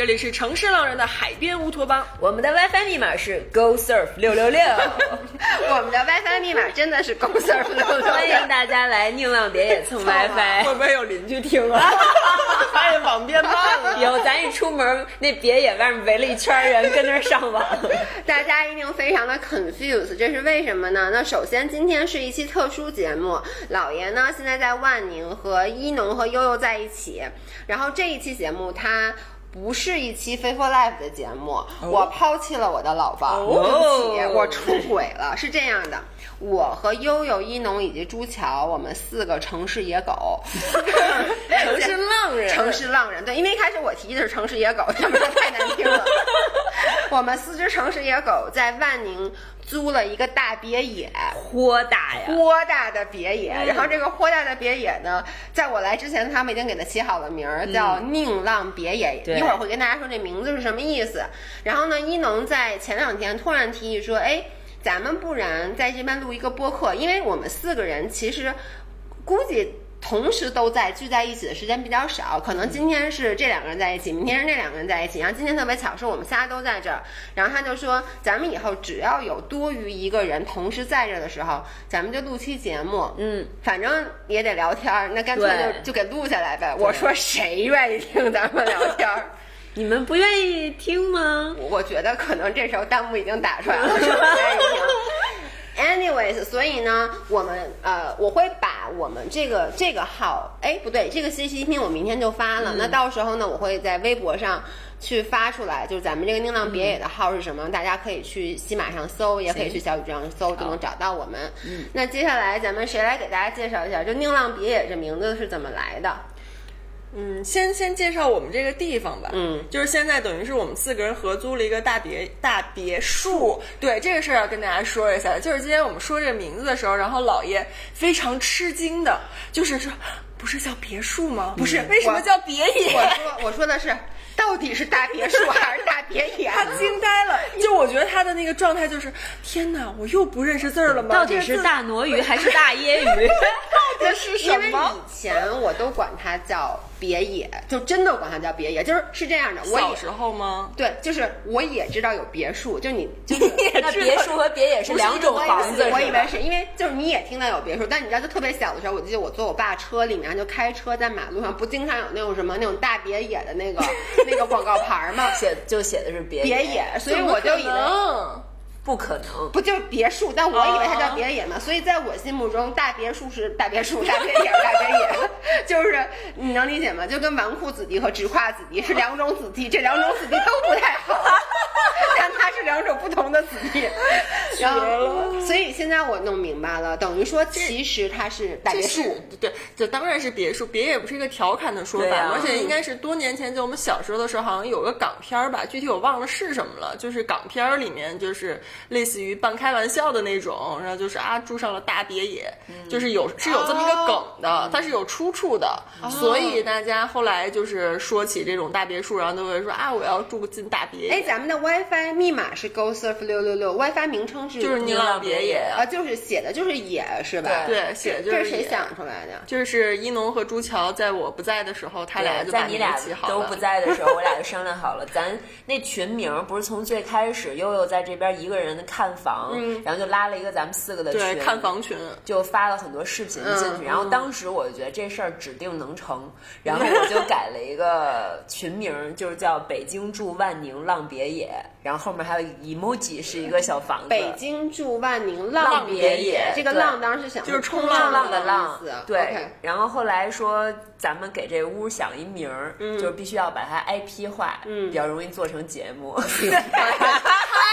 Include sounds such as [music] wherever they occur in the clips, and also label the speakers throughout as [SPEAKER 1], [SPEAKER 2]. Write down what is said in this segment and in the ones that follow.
[SPEAKER 1] 这里是城市浪人的海边乌托邦，
[SPEAKER 2] 我们的 WiFi 密码是 Go Surf 六六六，[laughs]
[SPEAKER 3] 我们的 WiFi 密码真的是 Go Surf 六六六，
[SPEAKER 2] 欢迎大家来宁浪别野蹭 WiFi，
[SPEAKER 1] 会不会有邻居听啊？[laughs] 发现网变慢了，
[SPEAKER 2] 有咱一出门，那别野外面围了一圈人跟那儿上网，[laughs]
[SPEAKER 3] 大家一定非常的 confused，这是为什么呢？那首先今天是一期特殊节目，老爷呢现在在万宁和一农和悠悠在一起，然后这一期节目他。不是一期 Faithful Life 的节目，我抛弃了我的老婆，对不起，我出轨了。是这样的，我和悠悠、一农以及朱桥，我们四个城市野狗，[laughs]
[SPEAKER 1] 城市浪人，
[SPEAKER 3] 城市浪人。对，因为一开始我提的是城市野狗，他们说太难听了。[laughs] 我们四只城市野狗在万宁。租了一个大别野，
[SPEAKER 2] 豁大呀，
[SPEAKER 3] 豁大的别野。然后这个豁大的别野呢，在我来之前，他们已经给它起好了名儿，叫宁浪别野。一会儿会跟大家说这名字是什么意思。然后呢，一农在前两天突然提议说：“哎，咱们不然在这边录一个播客，因为我们四个人其实估计。”同时都在聚在一起的时间比较少，可能今天是这两个人在一起，明天是那两个人在一起，然后今天特别巧是我们仨都在这儿，然后他就说咱们以后只要有多余一个人同时在这的时候，咱们就录期节目，
[SPEAKER 2] 嗯，
[SPEAKER 3] 反正也得聊天儿，那干脆就就给录下来呗。我说谁愿意听咱们聊天儿？[laughs]
[SPEAKER 2] 你们不愿意听吗？
[SPEAKER 3] 我觉得可能这时候弹幕已经打出来了，[laughs] 说不愿意听。Anyways，所以呢，我们呃，我会把我们这个这个号，哎，不对，这个信息音频我明天就发了。那到时候呢，我会在微博上去发出来，就是咱们这个宁浪别野的号是什么，大家可以去喜马上搜，也可以去小宇宙上搜，就能找到我们。
[SPEAKER 2] 嗯，
[SPEAKER 3] 那接下来咱们谁来给大家介绍一下，就宁浪别野这名字是怎么来的？
[SPEAKER 1] 嗯，先先介绍我们这个地方吧。
[SPEAKER 3] 嗯，
[SPEAKER 1] 就是现在等于是我们四个人合租了一个大别大别墅。对这个事儿要跟大家说一下，就是今天我们说这个名字的时候，然后老爷非常吃惊的，就是说，不是叫别墅吗？
[SPEAKER 3] 不是，
[SPEAKER 1] 为什么叫别野？
[SPEAKER 3] 我说我说的是。到底是大别墅还是大别野？[laughs]
[SPEAKER 1] 他惊呆了，就我觉得他的那个状态就是，天哪，我又不认识字儿了吗？
[SPEAKER 2] 到底是大挪鱼还是大椰鱼？[laughs]
[SPEAKER 1] 到底是什么？[laughs]
[SPEAKER 3] 因为以前我都管它叫别野，就真的管它叫别野，就是是这样的。
[SPEAKER 1] 我小时候吗？
[SPEAKER 3] 对，就是我也知道有别墅，就你，[laughs] 就是
[SPEAKER 2] 那别墅和别野是两种房子。
[SPEAKER 3] 我以为是因为就是你也听到有别墅，但你知道，就特别小的时候，我记得我坐我爸车里面就开车在马路上，不经常有那种什么那种大别野的那个。[laughs] 那个广告牌吗，
[SPEAKER 2] 写就写的是别野
[SPEAKER 3] 别野，所以我就以为
[SPEAKER 2] 不可能，
[SPEAKER 3] 不就是别墅？但我以为它叫别野嘛，所以在我心目中，大别墅是大别墅，大别野 [laughs] 大别野，就是你能理解吗？就跟纨绔子弟和直跨子弟是两种子弟，[laughs] 这两种子弟都不太好。[laughs] 但它是两种不同的子弟，然后所以现在我弄明白了，等于说其实它是大别墅，
[SPEAKER 1] 对，这当然是别墅，别野不是一个调侃的说法，而且应该是多年前就我们小时候的时候，好像有个港片儿吧，具体我忘了是什么了，就是港片儿里面就是类似于半开玩笑的那种，然后就是啊住上了大别野，就是有是有这么一个梗的，它是有出处的，所以大家后来就是说起这种大别墅，然后都会说啊我要住进大别野，
[SPEAKER 3] 哎，咱们的 WiFi。密码是 Go Surf 六六六，WiFi 名称是
[SPEAKER 1] 就是宁浪别野。
[SPEAKER 3] 啊，就是写的就是野是吧？
[SPEAKER 1] 对，写的就是
[SPEAKER 3] 这是谁想出来的？
[SPEAKER 1] 就是一农和朱桥在我不在的时候，他俩就
[SPEAKER 2] 在你俩
[SPEAKER 1] 起好
[SPEAKER 2] 都不在的时候，我俩就商量好了，咱那群名不是从最开始悠悠在这边一个人看房，然后就拉了一个咱们四个的群，
[SPEAKER 1] 看房群，
[SPEAKER 2] 就发了很多视频进去。然后当时我就觉得这事儿指定能成，然后我就改了一个群名，就是叫北京住万宁浪别野。然后后面还有 emoji 是一个小房子。
[SPEAKER 3] 北京住万宁浪别野，这个浪当时想
[SPEAKER 1] 就是冲
[SPEAKER 2] 浪浪
[SPEAKER 3] 的
[SPEAKER 2] 浪。
[SPEAKER 3] 对。
[SPEAKER 2] 然后后来说咱们给这屋想一名儿，就是必须要把它 IP 化，比较容易做成节目。[laughs]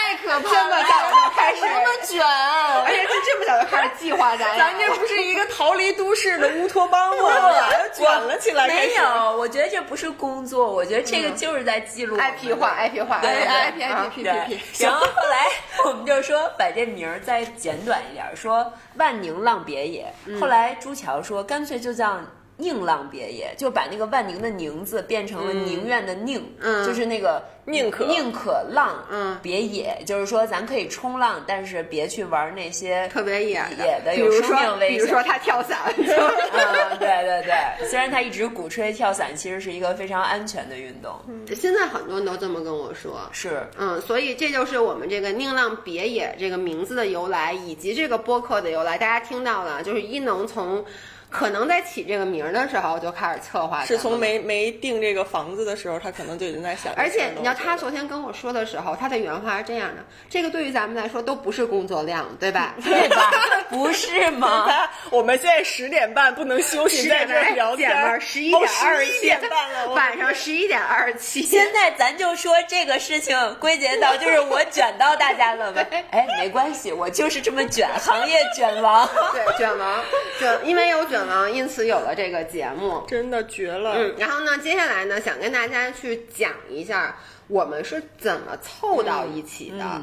[SPEAKER 3] 太可怕了！这么早就开始，这
[SPEAKER 1] 么卷，[laughs] 而
[SPEAKER 3] 且是这么早就开始计划
[SPEAKER 1] 咱。咱这不是一个逃离都市的乌托邦吗？[laughs] 卷了起来。
[SPEAKER 2] 没有，我觉得这不是工作，我觉得这个就是在记录
[SPEAKER 3] IP 化，IP 化，
[SPEAKER 2] 对
[SPEAKER 3] IP P。[laughs]
[SPEAKER 2] 然后后来我们就说把这名儿再简短一点，说万宁浪别野。后来朱桥说干脆就叫。宁浪别野，就把那个万宁的宁字变成了宁愿的宁，
[SPEAKER 3] 嗯
[SPEAKER 2] 就是那个
[SPEAKER 1] 宁可。
[SPEAKER 2] 宁可浪，
[SPEAKER 3] 嗯。
[SPEAKER 2] 别野，就是说咱可以冲浪，但是别去玩那些
[SPEAKER 3] 特别野
[SPEAKER 2] 野的
[SPEAKER 3] 比如
[SPEAKER 2] 有生命
[SPEAKER 3] 说，
[SPEAKER 2] 危险。
[SPEAKER 3] 比如说他跳伞，[laughs]
[SPEAKER 2] 嗯，对对对，虽然他一直鼓吹跳伞其实是一个非常安全的运动，
[SPEAKER 3] 现在很多人都这么跟我说。
[SPEAKER 2] 是。
[SPEAKER 3] 嗯，所以这就是我们这个“宁浪别野”这个名字的由来，以及这个播客的由来。大家听到了，就是一能从可能在起这个名儿的时候就开始策划，
[SPEAKER 1] 是从。没没定这个房子的时候，他可能就已经在想。
[SPEAKER 3] 而且你知道，他昨天跟我说的时候，他的原话是这样的：这个对于咱们来说都不是工作量，对吧？[laughs]
[SPEAKER 2] 对吧？不是吗？[laughs]
[SPEAKER 1] 得我们现在十点半不能休息，
[SPEAKER 3] 十
[SPEAKER 1] 在这儿
[SPEAKER 3] 点半，
[SPEAKER 1] 聊天
[SPEAKER 3] 十一点二十
[SPEAKER 1] 一
[SPEAKER 3] 七，
[SPEAKER 1] 点半了，我
[SPEAKER 3] 晚上十一点二十七。
[SPEAKER 2] 现在咱就说这个事情归结到就是我卷到大家了呗？[laughs] 哎，没关系，我就是这么卷，行业卷王。
[SPEAKER 3] 对，卷王，卷，因为有卷王，因此有了这个节目。
[SPEAKER 1] 真的绝了。
[SPEAKER 3] 嗯，然后呢，接下来呢，想跟大家去讲一下我们是怎么凑到一起的。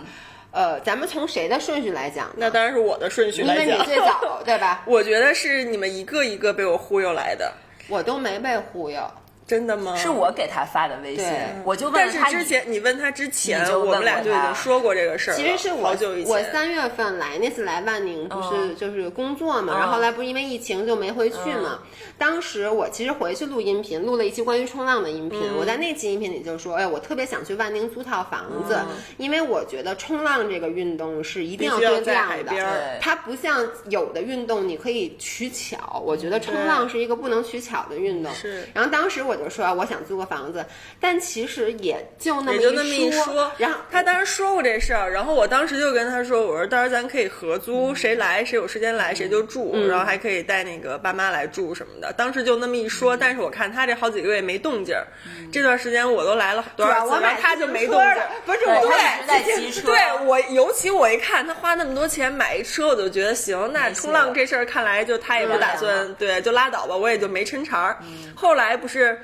[SPEAKER 3] 呃，咱们从谁的顺序来讲？
[SPEAKER 1] 那当然是我的顺序
[SPEAKER 3] 因
[SPEAKER 1] 来讲。
[SPEAKER 3] 因为你最早，[laughs] 对吧？
[SPEAKER 1] 我觉得是你们一个一个被我忽悠来的，
[SPEAKER 3] 我都没被忽悠。
[SPEAKER 1] 真的吗？
[SPEAKER 2] 是我给他发的微信，我就问
[SPEAKER 1] 但是之前你问他之前，
[SPEAKER 2] 就
[SPEAKER 1] 我们俩就已经说过这个事儿了。
[SPEAKER 3] 其实是我
[SPEAKER 1] 好久以前，
[SPEAKER 3] 我三月份来那次来万宁，不是就是工作嘛，然后后来不是因为疫情就没回去嘛。当时我其实回去录音频，录了一期关于冲浪的音频。我在那期音频里就说，哎，我特别想去万宁租套房子，因为我觉得冲浪这个运动是一定
[SPEAKER 1] 要
[SPEAKER 3] 对量的
[SPEAKER 1] 在海边。
[SPEAKER 3] 它不像有的运动你可以取巧，我觉得冲浪是一个不能取巧的运动。
[SPEAKER 1] 是
[SPEAKER 3] 然后当时我就说我想租个房子，但其实也就那么
[SPEAKER 1] 也就那么一
[SPEAKER 3] 说
[SPEAKER 1] 说，
[SPEAKER 3] 然后
[SPEAKER 1] 他当时说过这事儿，然后我当时就跟他说，我说到时候咱可以合租，谁来谁有时间来谁就住，
[SPEAKER 3] 嗯
[SPEAKER 1] 然后还可以带那个爸妈来住什么的。当时就那么一说，但是我看他这好几个月没动静儿，这段时间我都来了多少次，
[SPEAKER 3] 我买
[SPEAKER 1] 然后他就没动静儿。
[SPEAKER 3] 不是我
[SPEAKER 2] 他一直在骑车 [laughs]
[SPEAKER 1] 对我，尤其我一看他花那么多钱买一车，我就觉得行，那冲浪这事儿看来就他也不打算，对，就拉倒吧，我也就没抻茬儿。后来不是。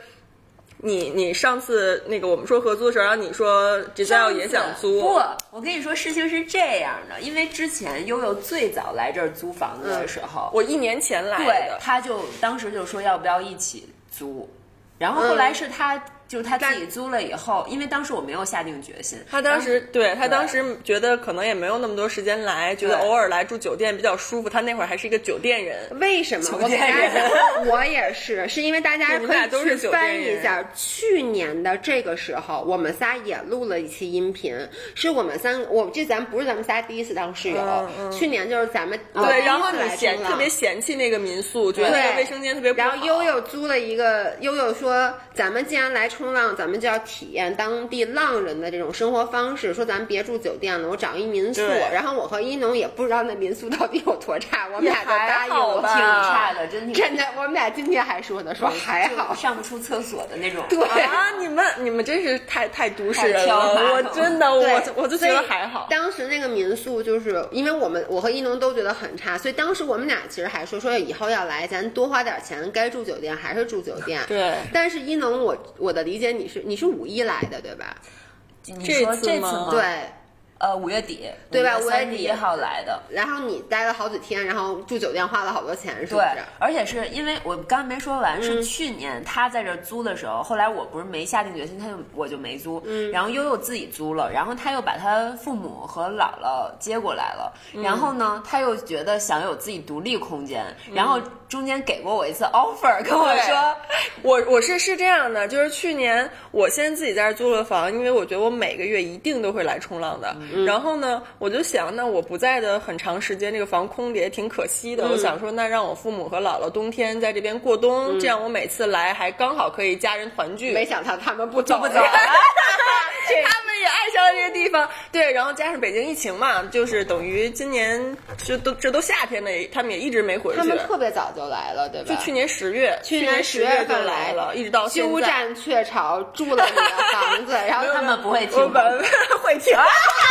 [SPEAKER 1] 你你上次那个我们说合租的时候，然后你说 Giselle 也想租，
[SPEAKER 2] 不，我跟你说事情是这样的，因为之前悠悠最早来这儿租房子的时候，
[SPEAKER 1] 我一年前来
[SPEAKER 2] 对
[SPEAKER 1] 的，，
[SPEAKER 2] 他就当时就说要不要一起租，然后后来是他。就是他自己租了以后，因为当时我没有下定决心，
[SPEAKER 1] 他当时对他当时觉得可能也没有那么多时间来，觉得偶尔来住酒店比较舒服。他那会儿还是一个酒店人，
[SPEAKER 3] 为什么？我给大家
[SPEAKER 2] 店人
[SPEAKER 3] 讲，[laughs] 我也是，是因为大家可以去
[SPEAKER 1] 俩都是酒店
[SPEAKER 3] 翻一下去年的这个时候，我们仨也录了一期音频，是我们三，我这咱不是咱们仨第一次当室友，去年就是咱们
[SPEAKER 1] 对，然后你嫌特别嫌弃那个民宿，觉得那个卫生间特别不好。
[SPEAKER 3] 然后悠悠租了一个，悠悠说，咱们既然来冲浪，咱们就要体验当地浪人的这种生活方式。说咱们别住酒店了，我找一民宿。然后我和一农也不知道那民宿到底有多差，我们俩就答应了。
[SPEAKER 2] 挺差的，真挺
[SPEAKER 3] 真的，我们俩今天还说呢，说还好。
[SPEAKER 2] 上不出厕所的那种。
[SPEAKER 3] 对
[SPEAKER 1] 啊，你们你们真是太太都市人了，我真的我我就觉得还好。
[SPEAKER 3] 当时那个民宿就是因为我们我和一农都觉得很差，所以当时我们俩其实还说说以后要来，咱多花点钱，该住酒店还是住酒店。
[SPEAKER 1] 对
[SPEAKER 3] 但是一农，我我的理解你是你是五一来的对吧？
[SPEAKER 1] 这次
[SPEAKER 2] 这次吗？
[SPEAKER 3] 对。
[SPEAKER 2] 呃，五月底，
[SPEAKER 3] 对吧？
[SPEAKER 2] 五
[SPEAKER 3] 五月底
[SPEAKER 2] 一号来的。
[SPEAKER 3] 然后你待了好几天，然后住酒店花了好多钱，是不
[SPEAKER 2] 对
[SPEAKER 3] 是？，
[SPEAKER 2] 而且是因为我刚没说完，是去年他在这儿租的时候，后来我不是没下定决心，他就我就没租，然后悠悠自己租了，然后他又把他父母和姥姥接过来了，然后呢，他又觉得想有自己独立空间，然后中间给过我一次 offer，[laughs] 跟我说，
[SPEAKER 1] 我我是是这样的，就是去年我先自己在这儿租了房，因为我觉得我每个月一定都会来冲浪的。然后呢，我就想，那我不在的很长时间，这个房空着也挺可惜的。我想说，那让我父母和姥姥冬天在这边过冬，这样我每次来还刚好可以家人团聚。
[SPEAKER 3] 没想到他们不走
[SPEAKER 1] 不走，[laughs] [laughs] 他们也爱上了这个地方。对，然后加上北京疫情嘛，就是等于今年这都这都夏天了，他们也一直没回去。
[SPEAKER 3] 他们特别早就来了，对吧？
[SPEAKER 1] 就去年十月，
[SPEAKER 3] 去
[SPEAKER 1] 年
[SPEAKER 3] 十
[SPEAKER 1] 月
[SPEAKER 3] 份
[SPEAKER 1] 来了，一直到现在。
[SPEAKER 3] 鸠占鹊巢，住了你的房子，[laughs] 然后
[SPEAKER 2] 他们不会听
[SPEAKER 1] 我本会听。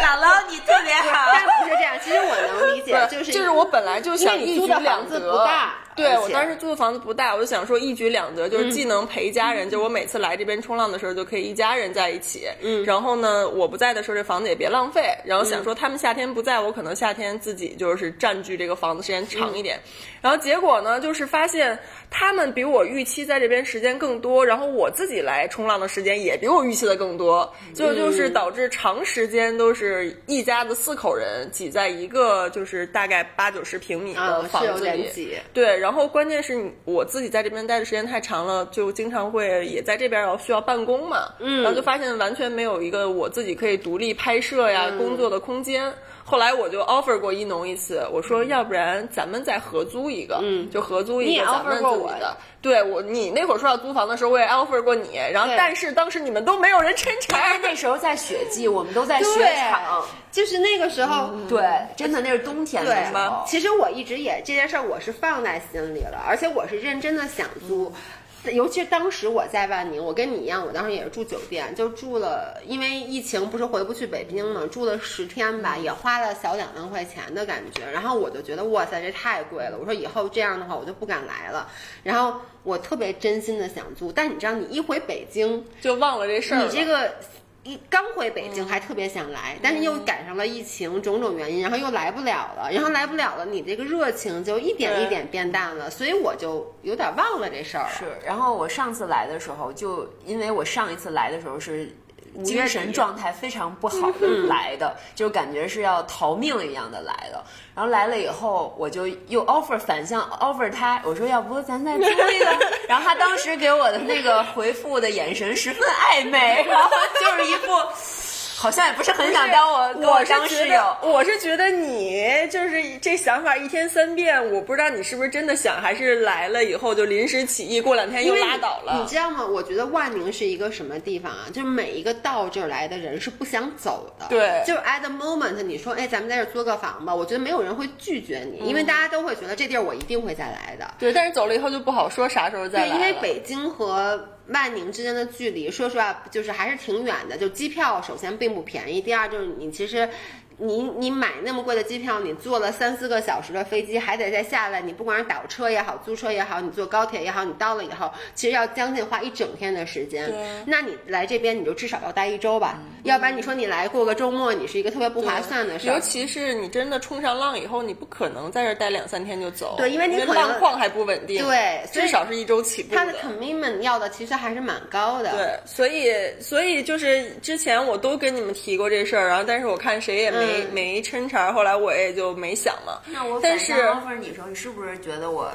[SPEAKER 2] 姥姥你特别好，
[SPEAKER 3] 但不是这样，其实我能理解，就是
[SPEAKER 1] 就是我本来就想一举两
[SPEAKER 3] 租的房子不
[SPEAKER 1] 得
[SPEAKER 3] 大，
[SPEAKER 1] 对我当时租的房子不大，我就想说一举两得，就是既能陪家人，就我每次来这边冲浪的时候就可以一家人在一起。嗯，然后呢，我不在的时候这房子也别浪费。然后想说他们夏天不在，我可能夏天自己就是占据这个房子时间长一点。然后结果呢，就是发现他们比我预期在这边时间更多，然后我自己来冲浪的时间也比我预期的更多，就就是导致长时间都是一家子四口人挤在一个就是大概八九十平米的房子里。对，然后关键是我自己在这边待的时间太长了，就经常会也在这边要需要办公嘛，嗯，然后就发现完全没有一个我自己可以独立拍摄呀、工作的空间。后来我就 offer 过一农一次，我说要不然咱们再合租一个，嗯，就合租一个 offer 过我的。对我，你那会儿说要租房的时候，我也 offer 过你，然后但是当时你们都没有人抻柴。
[SPEAKER 2] 那时候在雪季，我们都在雪场，
[SPEAKER 3] 就是那个时候，
[SPEAKER 2] 对，真的那是冬天的时候。
[SPEAKER 3] 其实我一直也这件事儿我是放在心里了，而且我是认真的想租。尤其是当时我在万宁，我跟你一样，我当时也是住酒店，就住了，因为疫情不是回不去北京嘛，住了十天吧，也花了小两万块钱的感觉。然后我就觉得哇塞，这太贵了，我说以后这样的话我就不敢来了。然后我特别真心的想租，但你知道，你一回北京
[SPEAKER 1] 就忘了这事儿，
[SPEAKER 3] 你这个。一刚回北京还特别想来，但是又赶上了疫情种种原因，然后又来不了了，然后来不了了，你这个热情就一点一点变淡了，所以我就有点忘了这事儿了。
[SPEAKER 2] 是，然后我上次来的时候，就因为我上一次来的时候是。精神状态非常不好的来的，就感觉是要逃命一样的来的。然后来了以后，我就又 offer 反向 offer 他，我说要不咱再租一个。然后他当时给我的那个回复的眼神十分暧昧，然后就是一副。好像也不是很想当我，我当室友。
[SPEAKER 1] 我是觉得你就是这想法一天三变，我不知道你是不是真的想，还是来了以后就临时起意，过两天又拉倒了。
[SPEAKER 3] 你知道吗？我觉得万宁是一个什么地方啊？就是每一个到这儿来的人是不想走的。
[SPEAKER 1] 对，
[SPEAKER 3] 就是 at the moment，你说，哎，咱们在这租个房吧，我觉得没有人会拒绝你，因为大家都会觉得这地儿我一定会再来的。
[SPEAKER 1] 对，但是走了以后就不好说啥时候再来。
[SPEAKER 3] 对，因为北京和。万宁之间的距离，说实话，就是还是挺远的。就机票，首先并不便宜。第二，就是你其实。你你买那么贵的机票，你坐了三四个小时的飞机，还得再下来。你不管是倒车也好，租车也好，你坐高铁也好，你到了以后，其实要将近花一整天的时间。那你来这边，你就至少要待一周吧。要不然你说你来过个周末，你是一个特别不划算的事
[SPEAKER 1] 儿。尤其是你真的冲上浪以后，你不可能在这待两三天就走。
[SPEAKER 3] 对，因
[SPEAKER 1] 为
[SPEAKER 3] 你
[SPEAKER 1] 浪况还不稳定。
[SPEAKER 3] 对，
[SPEAKER 1] 至少是一周起步。
[SPEAKER 3] 他的 commitment 要的其实还是蛮高的。
[SPEAKER 1] 对，所以所以就是之前我都跟你们提过这事儿，然后但是我看谁也没没没抻。后来我也就没想了。
[SPEAKER 2] 那我
[SPEAKER 1] 但是
[SPEAKER 2] offer 你时候，你是不是觉得我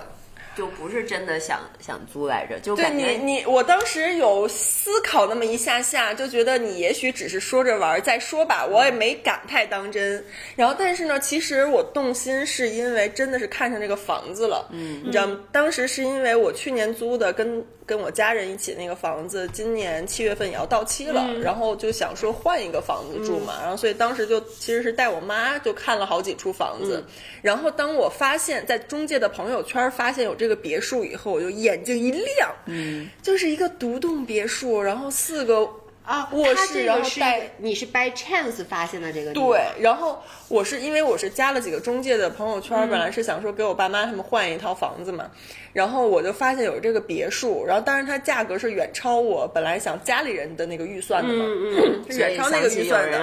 [SPEAKER 2] 就不是真的想想租来着？就感觉
[SPEAKER 1] 你，我当时有思考那么一下下，就觉得你也许只是说着玩，再说吧，我也没敢太当真。然后，但是呢，其实我动心是因为真的是看上这个房子了。嗯，你知道吗？当时是因为我去年租的跟。跟我家人一起那个房子，今年七月份也要到期了，然后就想说换一个房子住嘛，然后所以当时就其实是带我妈就看了好几处房子，然后当我发现，在中介的朋友圈发现有这个别墅以后，我就眼睛一亮，嗯，就是一个独栋别墅，然后四个。啊，卧室，然后带
[SPEAKER 3] 你是 by chance 发现的这个
[SPEAKER 1] 对，然后我是因为我是加了几个中介的朋友圈，本来是想说给我爸妈他们换一套房子嘛，然后我就发现有这个别墅，然后当然它价格是远超我本来想家里人的那个预算的嘛，
[SPEAKER 3] 嗯
[SPEAKER 1] 嗯，远超那个预算的。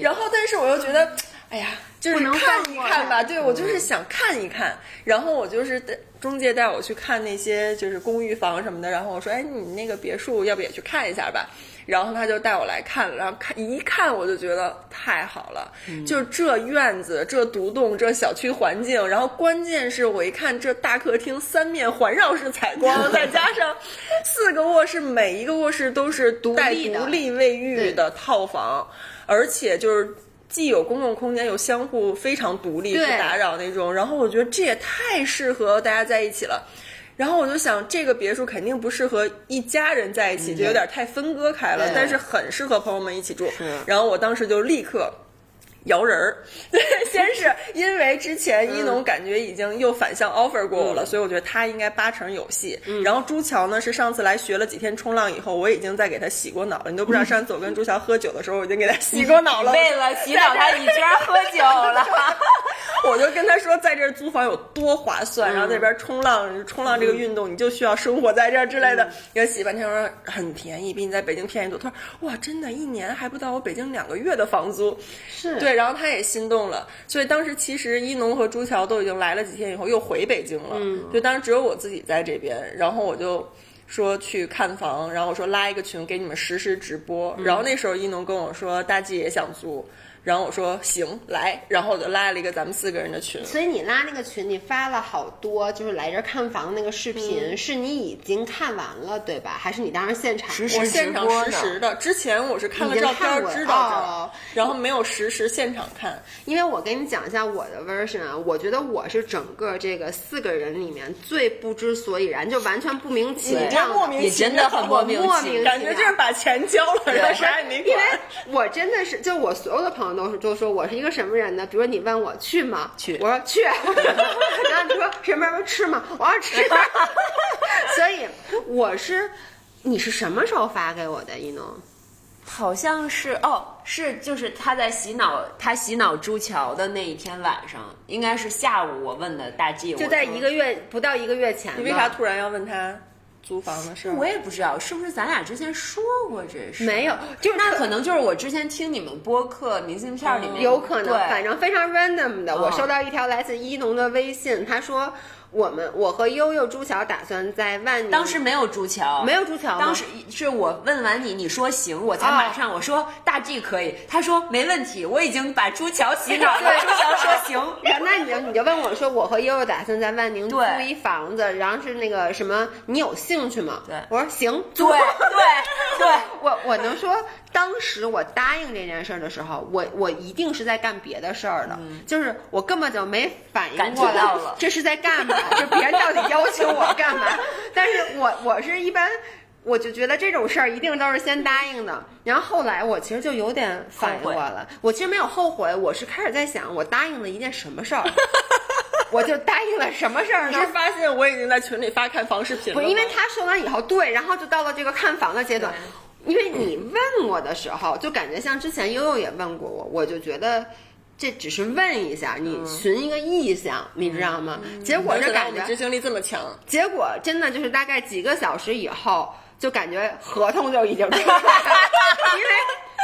[SPEAKER 1] 然后但是我又觉得，哎呀，就是看一看吧，对我就是想看一看，然后我就是中介带我去看那些就是公寓房什么的，然后我说，哎，你那个别墅要不也去看一下吧？然后他就带我来看了，然后看一看我就觉得太好了，就这院子、这独栋、这小区环境，然后关键是我一看这大客厅三面环绕式采光，[laughs] 再加上四个卧室，每一个卧室都是带独立卫浴的套房，而且就是既有公共空间，又相互非常独立不打扰那种，然后我觉得这也太适合大家在一起了。然后我就想，这个别墅肯定不适合一家人在一起，就有点太分割开了。但是很适合朋友们一起住。然后我当时就立刻摇人儿。[laughs] 对，[laughs] 先是因为之前一农感觉已经又反向 offer 过我了，所以我觉得他应该八成有戏。然后朱桥呢，是上次来学了几天冲浪以后，我已经在给他洗过脑了。你都不知道，上次我跟朱桥喝酒的时候，我已经给他洗过脑了。
[SPEAKER 2] 为了洗脑他，你居然喝酒了。[laughs]
[SPEAKER 1] 我就跟他说，在这儿租房有多划算，然后那边冲浪，冲浪这个运动你就需要生活在这儿之类的。要洗半天说很便宜，比你在北京便宜多。他说哇，真的，一年还不到我北京两个月的房租。
[SPEAKER 3] 是
[SPEAKER 1] 对，然后他也心动了。所以当时其实一农和朱桥都已经来了几天以后又回北京了，嗯，就当时只有我自己在这边，然后我就。说去看房，然后我说拉一个群给你们实时直播，然后那时候一农跟我说大 G 也想租。然后我说行，来，然后我就拉了一个咱们四个人的群。
[SPEAKER 3] 所以你拉那个群，你发了好多，就是来这看房那个视频，是你已经看完了，对吧？还是你当时现场？
[SPEAKER 1] 我现场实时的。之前我是看了照片知道这，然后没有实时现场看。
[SPEAKER 3] 因为我跟你讲一下我的 version 啊，我觉得我是整个这个四个人里面最不知所以然，就完全不明其妙，
[SPEAKER 1] 莫名
[SPEAKER 2] 其妙，
[SPEAKER 3] 莫名
[SPEAKER 2] 其妙，
[SPEAKER 3] 感
[SPEAKER 1] 觉就是把钱交了，然后啥也没管。
[SPEAKER 3] 因为我真的是，就我所有的朋友。都是都说我是一个什么人呢？比如你问我去吗？
[SPEAKER 2] 去，
[SPEAKER 3] 我说去。[laughs] 然后你说什么什么吃吗？我要吃。[laughs] 所以我是，你是什么时候发给我的？一农？
[SPEAKER 2] 好像是哦，是就是他在洗脑，他洗脑朱桥的那一天晚上，应该是下午我问的大 G，
[SPEAKER 3] 就在一个月不到一个月前。
[SPEAKER 1] 你为啥突然要问他？租房的事，
[SPEAKER 2] 我也不知道是不是咱俩之前说过这事。
[SPEAKER 3] 没有，就是
[SPEAKER 2] 那可能就是我之前听你们播客明信片里面
[SPEAKER 3] 有可能，反正非常 random 的。我收到一条来自一农的微信，他说。我们我和悠悠朱桥打算在万宁，
[SPEAKER 2] 当时没有朱桥，
[SPEAKER 3] 没有朱桥，
[SPEAKER 2] 当时是我问完你，你说行，我才马上我说大 G 可以，他说没问题，我已经把朱桥洗脑了，[laughs] 朱桥说行，[laughs]
[SPEAKER 3] 那你就你就问我说我和悠悠打算在万宁租一房子，然后是那个什么，你有兴趣吗？
[SPEAKER 2] 对，
[SPEAKER 3] 我说行，
[SPEAKER 2] 对对对，[laughs]
[SPEAKER 3] 我我能说。当时我答应这件事儿的时候，我我一定是在干别的事儿的，就是我根本就没反应过来这是在干嘛，就别人到底要求我干嘛。但是我我是一般，我就觉得这种事儿一定都是先答应的，然后后来我其实就有点反应过来了。我其实没有后悔，我是开始在想，我答应了一件什么事儿，[laughs] 我就答应了什么事儿呢？
[SPEAKER 1] 是发现我已经在群里发看房视频了，
[SPEAKER 3] 不，因为他说完以后，对，然后就到了这个看房的阶段。因为你问我的时候，就感觉像之前悠悠也问过我，我就觉得这只是问一下，你寻一个意向，你知道吗？结果这感觉
[SPEAKER 1] 执行力这么强，
[SPEAKER 3] 结果真的就是大概几个小时以后，就感觉合同就已经 [laughs] 出来了，因为。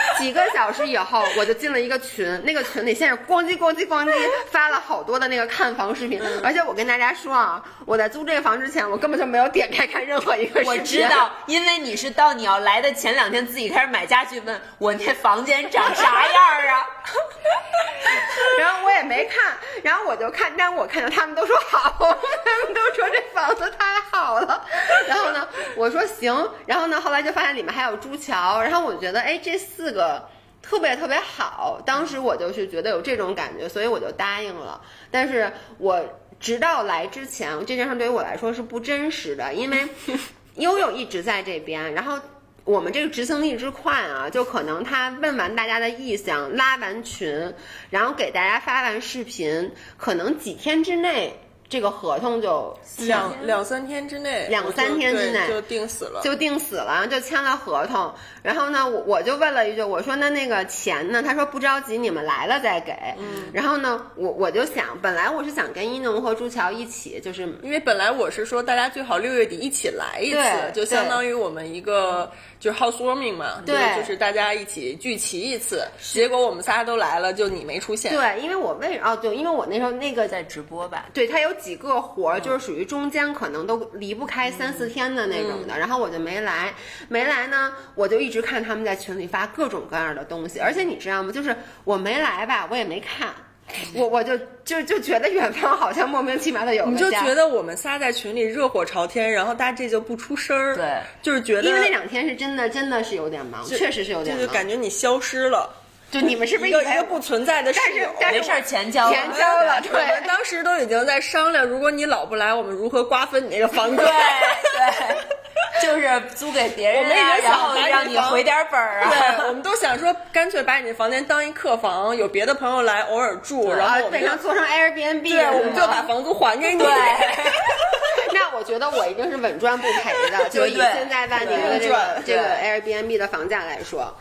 [SPEAKER 3] [laughs] 几个小时以后，我就进了一个群，那个群里先是咣叽咣叽咣叽发了好多的那个看房视频，而且我跟大家说啊，我在租这个房之前，我根本就没有点开看任何一个视频。
[SPEAKER 2] 我知道，因为你是到你要来的前两天自己开始买家具，问我那房间长啥样啊，[laughs]
[SPEAKER 3] 然后我也没看，然后我就看，但我看到他们都说好，他们都说这房子太好了，然后呢，我说行，然后呢，后来就发现里面还有朱桥，然后我觉得，哎，这四个。特别特别好，当时我就是觉得有这种感觉，所以我就答应了。但是我直到来之前，这件事对于我来说是不真实的，因为 [laughs] 悠悠一直在这边，然后我们这个执行力之快啊，就可能他问完大家的意向，拉完群，然后给大家发完视频，可能几天之内。这个合同就
[SPEAKER 1] 两两三天之内，
[SPEAKER 3] 两三天之内
[SPEAKER 1] 就定死了，
[SPEAKER 3] 就定死了，就签了合同。然后呢，我我就问了一句，我说那那个钱呢？他说不着急，你们来了再给。嗯。然后呢，我我就想，本来我是想跟一农和朱桥一起，就是
[SPEAKER 1] 因为本来我是说大家最好六月底一起来一次，就相当于我们一个。就是 housewarming 嘛，
[SPEAKER 3] 对，
[SPEAKER 1] 就是大家一起聚齐一次。结果我们仨都来了，就你没出现。
[SPEAKER 3] 对，因为我为哦，对，因为我那时候那个
[SPEAKER 2] 在直播吧。
[SPEAKER 3] 对他有几个活儿，就是属于中间可能都离不开三四天的那种的，然后我就没来。没来呢，我就一直看他们在群里发各种各样的东西，而且你知道吗？就是我没来吧，我也没看。我我就就就觉得远方好像莫名其妙的有，
[SPEAKER 1] 你就觉得我们仨在群里热火朝天，然后大家这就不出声儿，
[SPEAKER 2] 对，
[SPEAKER 1] 就是觉得
[SPEAKER 3] 因为那两天是真的真的是有点忙，确实是有点
[SPEAKER 1] 忙，就感觉你消失了，
[SPEAKER 3] 就你们是不是
[SPEAKER 1] 一个一个不存在的室友？
[SPEAKER 2] 没事儿，钱交
[SPEAKER 3] 钱交了，
[SPEAKER 1] 我们当时都已经在商量，如果你老不来，我们如何瓜分你那个房子？
[SPEAKER 2] 对对。就是租给别人，
[SPEAKER 1] 我们已经想
[SPEAKER 2] 让你回点本儿啊。[laughs]
[SPEAKER 1] 对，我们都想说，干脆把你的房间当一客房，有别的朋友来偶尔住，然后我们
[SPEAKER 3] 就做成 Airbnb，
[SPEAKER 1] 对，我们就把房租还给你。
[SPEAKER 3] 对，[laughs] 那我觉得我一定是稳赚不赔的，就以现在万宁的这个这个 Airbnb 的房价来说。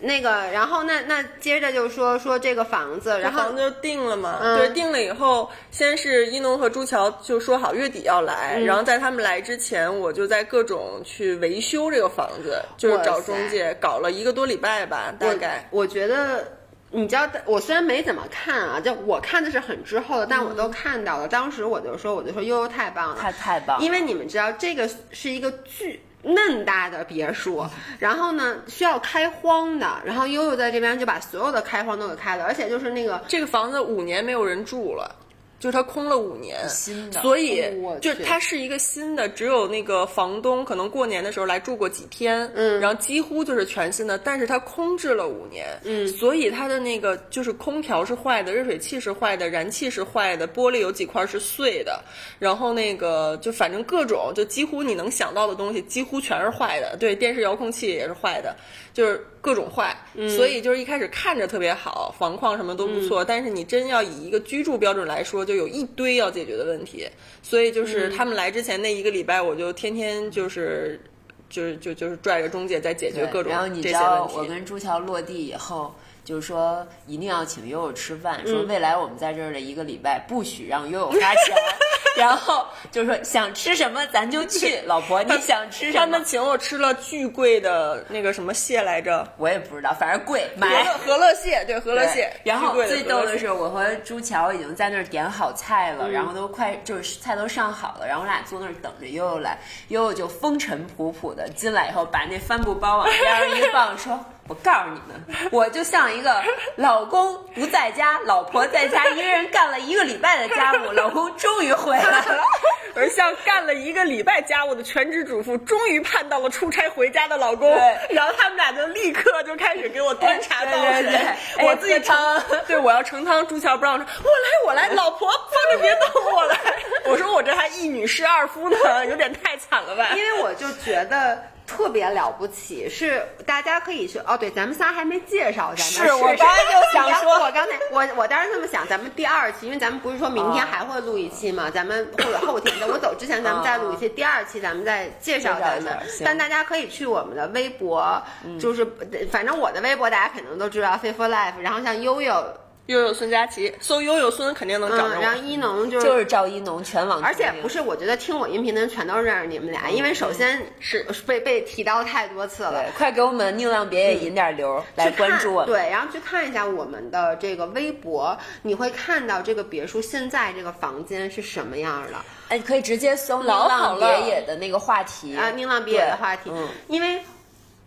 [SPEAKER 3] 那个，然后那那接着就说说这个房子，然后
[SPEAKER 1] 房子就定了嘛。
[SPEAKER 3] 嗯
[SPEAKER 1] 对，定了以后，先是一农和朱桥就说好月底要来，
[SPEAKER 3] 嗯
[SPEAKER 1] 然后在他们来之前，我就在各种去维修这个房子，就是找中介，搞了一个多礼拜吧，大概。
[SPEAKER 3] 我觉得。你知道，我虽然没怎么看啊，就我看的是很之后的，但我都看到了。当时我就说，我就说悠悠太棒了，
[SPEAKER 2] 太太棒了
[SPEAKER 3] 因为你们知道，这个是一个巨嫩大的别墅，然后呢需要开荒的，然后悠悠在这边就把所有的开荒都给开了，而且就是那个
[SPEAKER 1] 这个房子五年没有人住了。就是它空了五年，
[SPEAKER 2] 新的。
[SPEAKER 1] 所以就是它是一个新的，只有那个房东可能过年的时候来住过几天，
[SPEAKER 3] 嗯。
[SPEAKER 1] 然后几乎就是全新的，但是它空置了五年，
[SPEAKER 3] 嗯。
[SPEAKER 1] 所以它的那个就是空调是坏的，热水器是坏的，燃气是坏的，玻璃有几块是碎的，然后那个就反正各种就几乎你能想到的东西几乎全是坏的，对，电视遥控器也是坏的，就是各种坏，
[SPEAKER 3] 嗯。
[SPEAKER 1] 所以就是一开始看着特别好，房况什么都不
[SPEAKER 3] 嗯。
[SPEAKER 1] 错，但是你真要以一个居住标准来说，就有一堆要解决的问题。所以
[SPEAKER 3] 嗯
[SPEAKER 1] 就是他们来之前那一个礼拜，我就天天就是就是就就是拽着中介在解决各种
[SPEAKER 2] 然后你
[SPEAKER 1] 这些
[SPEAKER 2] 知道，
[SPEAKER 1] 问题。
[SPEAKER 2] 我跟朱桥落地以后，就是说一定要请悠悠吃饭，
[SPEAKER 1] 嗯
[SPEAKER 2] 说未来我们在这儿的一个礼拜不许让悠悠花钱，[laughs] 然后就是说想吃什么咱就去，[laughs] 老婆你想吃什么
[SPEAKER 1] 他们？请我吃了巨贵的那个什么蟹来着，
[SPEAKER 2] 我也不知道，反正贵，
[SPEAKER 1] 和
[SPEAKER 2] 买。
[SPEAKER 1] 乐和乐蟹，对和乐蟹。
[SPEAKER 2] 然后最逗的是，我和朱乔已经在那儿点好菜
[SPEAKER 1] 嗯
[SPEAKER 2] 了，然后都快就是菜都上好了，然后我俩坐那儿等着悠悠来，悠悠就风尘仆仆的进来以后，把那帆布包往边上一放，说。我告诉你们，[laughs] 我就像一个老公不在家，老婆在家，一个人干了一个礼拜的家务，老公终于回来了。[laughs]
[SPEAKER 1] 而像干了一个礼拜家务的全职主妇，终于盼到了出差回家的老公，
[SPEAKER 2] 对
[SPEAKER 1] 然后他们俩就立刻就开始给我端茶倒水，我自己
[SPEAKER 2] 哎
[SPEAKER 1] 盛对我要盛汤，朱桥不让我说，我来我来，老婆放着别动我来，[laughs] 我说我这还一女侍二夫呢，有点太惨了吧？
[SPEAKER 3] 因为我就觉得特别了不起，是大家可以去哦，对，咱们仨还没介绍咱们，
[SPEAKER 2] 是我刚才就想说。[laughs]
[SPEAKER 3] 我刚才我我当时这么想，咱们第二期，因为咱们不是说明天还会录一期嘛，咱们或者后天，在 [laughs] 我走之前咱们再录一期，第二期咱们再介绍咱们。但大家可以去我们的微博，就是反正我的微博大家肯定都知道 f a i for Life，然后像悠悠，
[SPEAKER 1] 悠悠孙佳琪，搜悠悠孙肯定能找着
[SPEAKER 3] 嗯，然后
[SPEAKER 1] 我。
[SPEAKER 3] 一农就是
[SPEAKER 2] 就是赵一农全网，
[SPEAKER 3] 而且不是，我觉得听我音频的人全都认识你们俩，因为首先
[SPEAKER 1] 是
[SPEAKER 3] 被被提到太多次了
[SPEAKER 2] 对，。快给我们宁浪别野引点流、来关注我们。
[SPEAKER 3] 对，然后去看一下我们的这个微博，你会看到这个别墅现在这个房间是什么样的
[SPEAKER 2] 哎，可以直接搜宁浪别野的那个话题
[SPEAKER 3] 啊？宁浪别野的话题，
[SPEAKER 2] 嗯
[SPEAKER 3] 因为。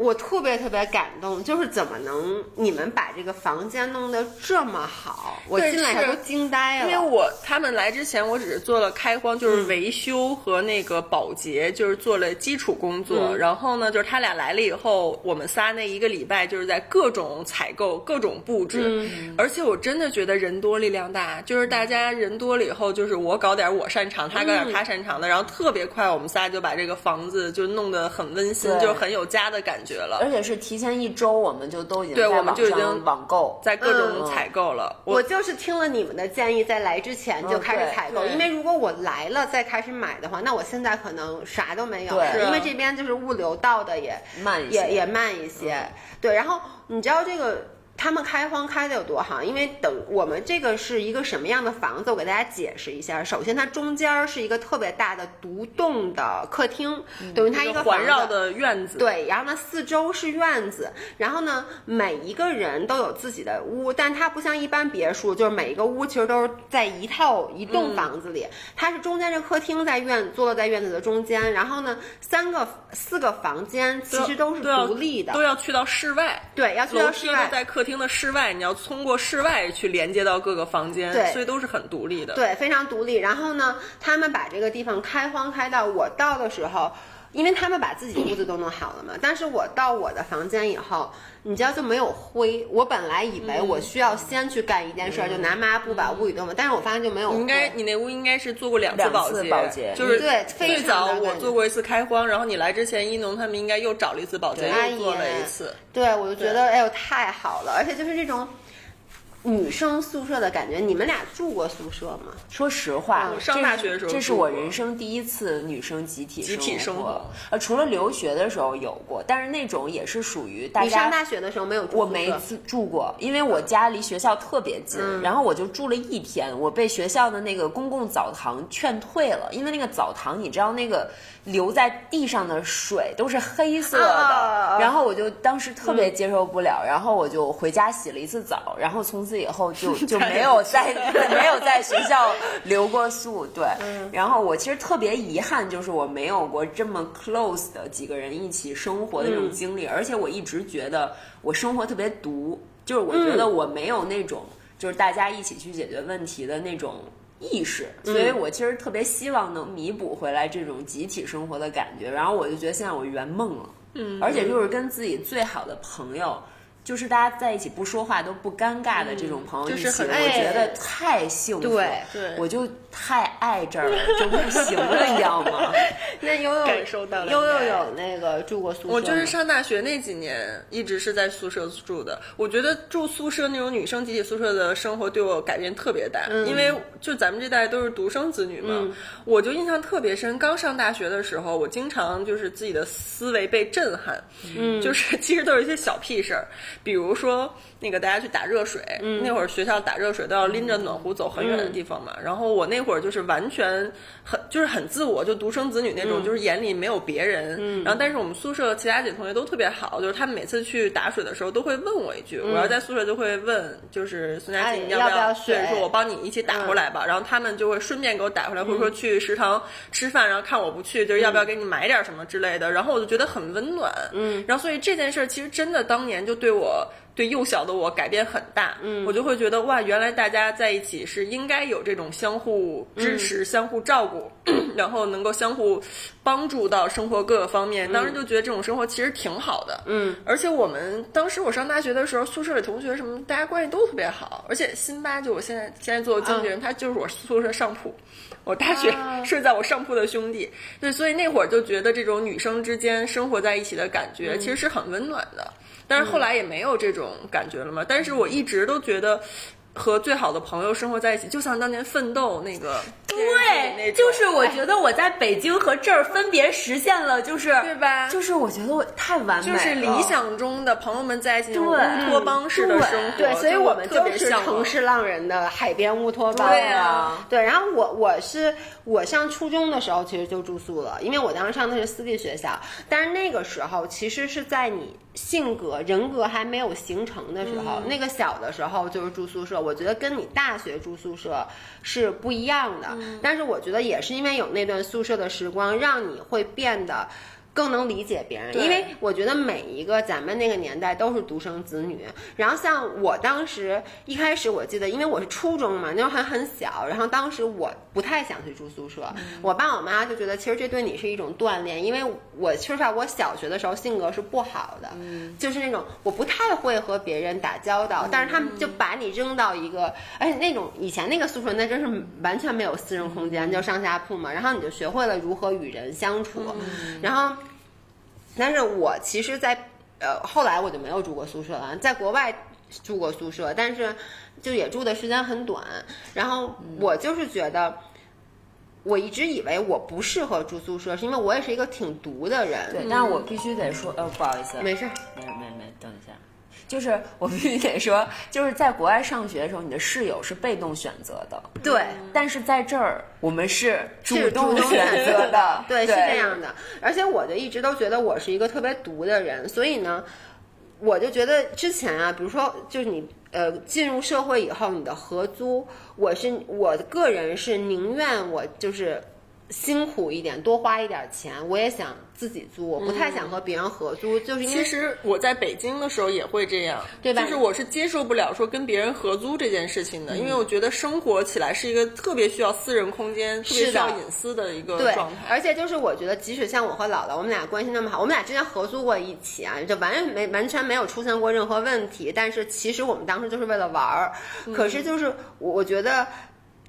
[SPEAKER 3] 我特别特别感动，就是怎么能你们把这个房间弄得这么好，我进来都惊呆了。
[SPEAKER 1] 因为我他们来之前，我只是做了开荒，就是维修和那个保洁，就是做了基础工作。
[SPEAKER 3] 嗯
[SPEAKER 1] 然后呢，就是他俩来了以后，我们仨那一个礼拜就是在各种采购、各种布置。
[SPEAKER 3] 嗯
[SPEAKER 1] 而且我真的觉得人多力量大，就是大家人多了以后，就是我搞点我擅长，他搞点他擅长的，然后特别快，我们仨就把这个房子就弄得很温馨，
[SPEAKER 2] 对
[SPEAKER 1] 就很有家的感觉了。
[SPEAKER 2] 而且是提前一周，我们就都已经
[SPEAKER 1] 对
[SPEAKER 2] 在
[SPEAKER 1] 我们就已经
[SPEAKER 2] 网上网购。
[SPEAKER 1] 在各种
[SPEAKER 2] 嗯
[SPEAKER 1] 采购了，
[SPEAKER 3] 我就是听了你们的建议，在来之前就开始采购，
[SPEAKER 1] 嗯
[SPEAKER 3] 因为如果我来了再开始买的话，那我现在可能啥都没有，
[SPEAKER 2] 对
[SPEAKER 3] 因为这边就是物流到的也
[SPEAKER 2] 慢一些
[SPEAKER 3] 也也慢一些。对，然后你知道这个。他们开荒开的有多好？因为等我们这个是一个什么样的房子，我给大家解释一下。首先，它中间是一个特别大的独栋的客厅，等于它一个
[SPEAKER 1] 环绕的院子，
[SPEAKER 3] 对，然后呢，四周是院子，然后呢，每一个人都有自己的屋，但它不像一般别墅，就是每一个屋其实都是在一套一栋房子里，它是中间这客厅在院坐落在院子的中间，然后呢，三个四个房间其实都是独立的，
[SPEAKER 1] 都要去到室外。
[SPEAKER 3] 对，要去到室外。
[SPEAKER 1] 在客厅的室外，你要通过室外去连接到各个房间，
[SPEAKER 3] 对
[SPEAKER 1] 所以都是很独立的。
[SPEAKER 3] 对，非常独立。然后呢，他们把这个地方开荒开到我到的时候，因为他们把自己屋子都弄好了嘛。但是我到我的房间以后，你知道就没有灰。我本来以为我需要先去干一件事儿，就拿抹布把屋里弄完，但是我发现就没有灰。
[SPEAKER 1] 应该，你那屋应该是做过两次保洁，
[SPEAKER 2] 保洁
[SPEAKER 1] 就是
[SPEAKER 3] 对
[SPEAKER 1] 最早我做过一次开荒，然后你来之前，一农他们应该又找了一次保洁，
[SPEAKER 3] 哎
[SPEAKER 1] 又做了一次。
[SPEAKER 3] 对，我就觉得哎呦太好了，而且就是这种。女生宿舍的感觉，你们俩住过宿舍吗？
[SPEAKER 2] 说实话，
[SPEAKER 1] 上大学的时候，
[SPEAKER 2] 这是我人生第一次女生集体
[SPEAKER 1] 集体
[SPEAKER 2] 生
[SPEAKER 1] 活。
[SPEAKER 2] 呃，除了留学的时候有过，但是那种也是属于大家。
[SPEAKER 3] 你上大学的时候没有住？
[SPEAKER 2] 我没住过，因为我家离学校特别近，然后我就住了一天。我被学校的那个公共澡堂劝退了，因为那个澡堂，你知道那个流在地上的水都是黑色的，然后我就当时特别接受不了，然后我就回家洗了一次澡，然后从此以后就 [laughs] 就没有在 [laughs] 没有在学校留过宿。对，然后我其实特别遗憾，就是我没有过这么 close 的几个人一起生活的这种经历，而且我一直觉得我生活特别独，就是我觉得我没有那种就是大家一起去解决问题的那种意识，所以我其实特别希望能弥补回来这种集体生活的感觉。然后我就觉得现在我圆梦了，
[SPEAKER 1] 嗯，
[SPEAKER 2] 而且就是跟自己最好的朋友。就是大家在一起不说话都不尴尬的这种朋友一起，我觉得太幸福。
[SPEAKER 3] 对，
[SPEAKER 1] 对，
[SPEAKER 2] 我就太爱这儿了，就不行了，你知道吗？
[SPEAKER 3] 那悠悠
[SPEAKER 1] 感受到了，
[SPEAKER 3] 悠悠有那个住过宿舍。
[SPEAKER 1] 我就是上大学那几年一直是在宿舍住的。我觉得住宿舍那种女生集体宿舍的生活对我改变特别大，因为就咱们这代都是独生子女嘛，我就印象特别深。刚上大学的时候，我经常就是自己的思维被震撼，
[SPEAKER 3] 嗯，
[SPEAKER 1] 就是其实都是一些小屁事儿。比如说，那个大家去打热水，那会儿学校打热水都要拎着暖壶走很远的地方嘛。然后我那会儿就是完全很就是很自我，就独生子女那种，就是眼里没有别人。然后但是我们宿舍其他几个同学都特别好，就是他们每次去打水的时候都会问我一句，我要在宿舍就会问，就是孙佳琪你
[SPEAKER 3] 要
[SPEAKER 1] 不要
[SPEAKER 3] 水？
[SPEAKER 1] 说我帮你一起打回来吧。然后他们就会顺便给我打回来，或者说去食堂吃饭，然后看我不去，就是要不要给你买点什么之类的。然后我就觉得很温暖。
[SPEAKER 3] 嗯，
[SPEAKER 1] 然后所以这件事儿其实真的当年就对我。对幼小的我改变很大，
[SPEAKER 3] 嗯，
[SPEAKER 1] 我就会觉得哇，原来大家在一起是应该有这种相互支持、相互照顾，然后能够相互帮助到生活各个方面。当时就觉得这种生活其实挺好的，
[SPEAKER 3] 嗯。
[SPEAKER 1] 而且我们当时我上大学的时候，宿舍里同学什么，大家关系都特别好。而且辛巴就我现在现在做的经纪人，他就是我宿舍上铺，我大学 [laughs] 睡在我上铺的兄弟。对，所以那会儿就觉得这种女生之间生活在一起的感觉，其实是很温暖的。但是后来也没有这种感觉了嘛。但是我一直都觉得，和最好的朋友生活在一起，就像当年奋斗那个。
[SPEAKER 2] 对，就是我觉得我在北京和这儿分别实现了，就是
[SPEAKER 1] 对吧？
[SPEAKER 2] 就是我觉得我太完美
[SPEAKER 1] 了，就是理想中的朋友们在一起乌托邦式的生活。
[SPEAKER 3] 对，所以我们
[SPEAKER 1] 就
[SPEAKER 3] 是城市浪人的海边乌托邦。
[SPEAKER 1] 对啊，
[SPEAKER 3] 对。然后我我是我上初中的时候其实就住宿了，因为我当时上的是私立学校。但是那个时候其实是在你性格人格还没有形成的时候，那个小的时候就是住宿舍。我觉得跟你大学住宿舍是不一样的。但是我觉得也是因为有那段宿舍的时光，让你会变得更能理解别人。因为我觉得每一个咱们那个年代都是独生子女。然后像我当时一开始，我记得因为我是初中嘛，那时候还很小，然后当时我不太想去住宿舍。我爸我妈就觉得其实这对你是一种锻炼，因为我说实话，我小学的时候性格是不好的，就是那种我不太会和别人打交道。但是他们就把你扔到一个，而且那种以前那个宿舍那真是完全没有私人空间，就上下铺嘛。然后你就学会了如何与人相处，然后。但是我其实，在呃后来我就没有住过宿舍了，在国外住过宿舍，但是就也住的时间很短。然后我就是觉得，我一直以为我不适合住宿舍，是因为我也是一个挺独的人。
[SPEAKER 2] 对，但是我必须得说，呃，不好意思，
[SPEAKER 3] 没事，
[SPEAKER 2] 没没没，等一下。就是我必须得说，就是在国外上学的时候，你的室友是被动选择的，
[SPEAKER 3] 对。
[SPEAKER 2] 但是在这儿，我们是
[SPEAKER 3] 主
[SPEAKER 2] 动选择的，
[SPEAKER 3] 对，是这样的。而且我就一直都觉得我是一个特别独的人，所以呢，我就觉得之前啊，比如说，就是你呃进入社会以后，你的合租，我是我个人是宁愿我就是辛苦一点，多花一点钱，我也想。自己租，我不太想和别人合租，就是因
[SPEAKER 1] 为其实我在北京的时候也会这样，
[SPEAKER 3] 对吧？
[SPEAKER 1] 就是我是接受不了说跟别人合租这件事情的，因为我觉得生活起来是一个特别需要私人空间、特别需要隐私的一个状态。
[SPEAKER 3] 而且就是我觉得，即使像我和姥姥，我们俩关系那么好，我们俩之前合租过一起啊，就完全没完全没有出现过任何问题。但是其实我们当时就是为了玩儿，可是就是我觉得。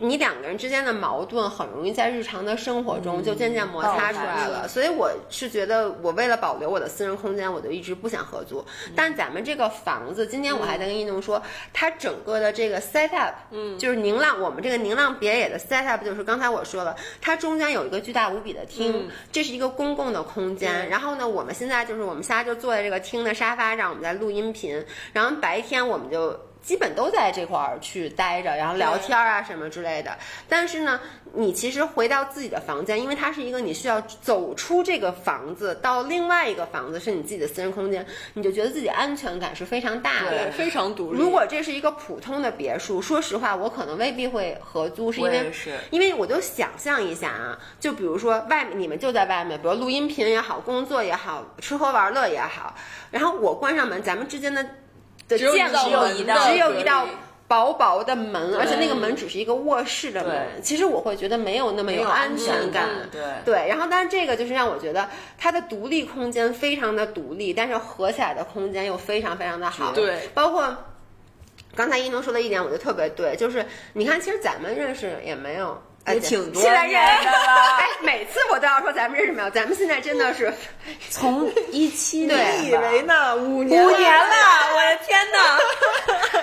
[SPEAKER 3] 你两个人之间的矛盾很容易在日常的生活中就渐渐摩擦出来了，所以我是觉得，我为了保留我的私人空间，我就一直不想合租。但咱们这个房子，今天我还在跟一农说，它整个的这个 set up，嗯，就是宁浪，我们这个宁浪别野的 set up，就是刚才我说了，它中间有一个巨大无比的厅，这是一个公共的空间。然后呢，我们现在就是我们仨就坐在这个厅的沙发上，我们在录音频，然后白天我们就。基本都在这块儿去待着，然后聊天啊什么之类的。但是呢，你其实回到自己的房间，因为它是一个你需要走出这个房子到另外一个房子是你自己的私人空间，你就觉得自己安全感是非常大的，
[SPEAKER 1] 非常独立。
[SPEAKER 3] 如果这是一个普通的别墅，说实话，我可能未必会合租，是因为因为我就想象一下啊，就比如说外面你们就在外面，比如录音频也好，工作也好，吃喝玩乐也好，然后我关上门，咱们之间的。
[SPEAKER 1] 只有
[SPEAKER 2] 一道，
[SPEAKER 3] 只有一道薄薄的门，而且那个门只是一个卧室的门。其实我会觉得没有那么
[SPEAKER 2] 有
[SPEAKER 3] 安全感。
[SPEAKER 2] 对
[SPEAKER 3] 对，然后但是这个就是让我觉得它的独立空间非常的独立，但是合起来的空间又非常非常的好。
[SPEAKER 1] 对，
[SPEAKER 3] 包括刚才一农说的一点，我觉得特别对，就是你看，其实咱们认识也没有。
[SPEAKER 2] 也挺多
[SPEAKER 3] 年
[SPEAKER 2] 的了，[laughs]
[SPEAKER 3] 哎，每次我都要说咱们认识没有？咱们现在真的是 [laughs]
[SPEAKER 2] 从一七
[SPEAKER 3] 年，
[SPEAKER 1] 你以为呢？五年，
[SPEAKER 2] 五年了，我的天哪！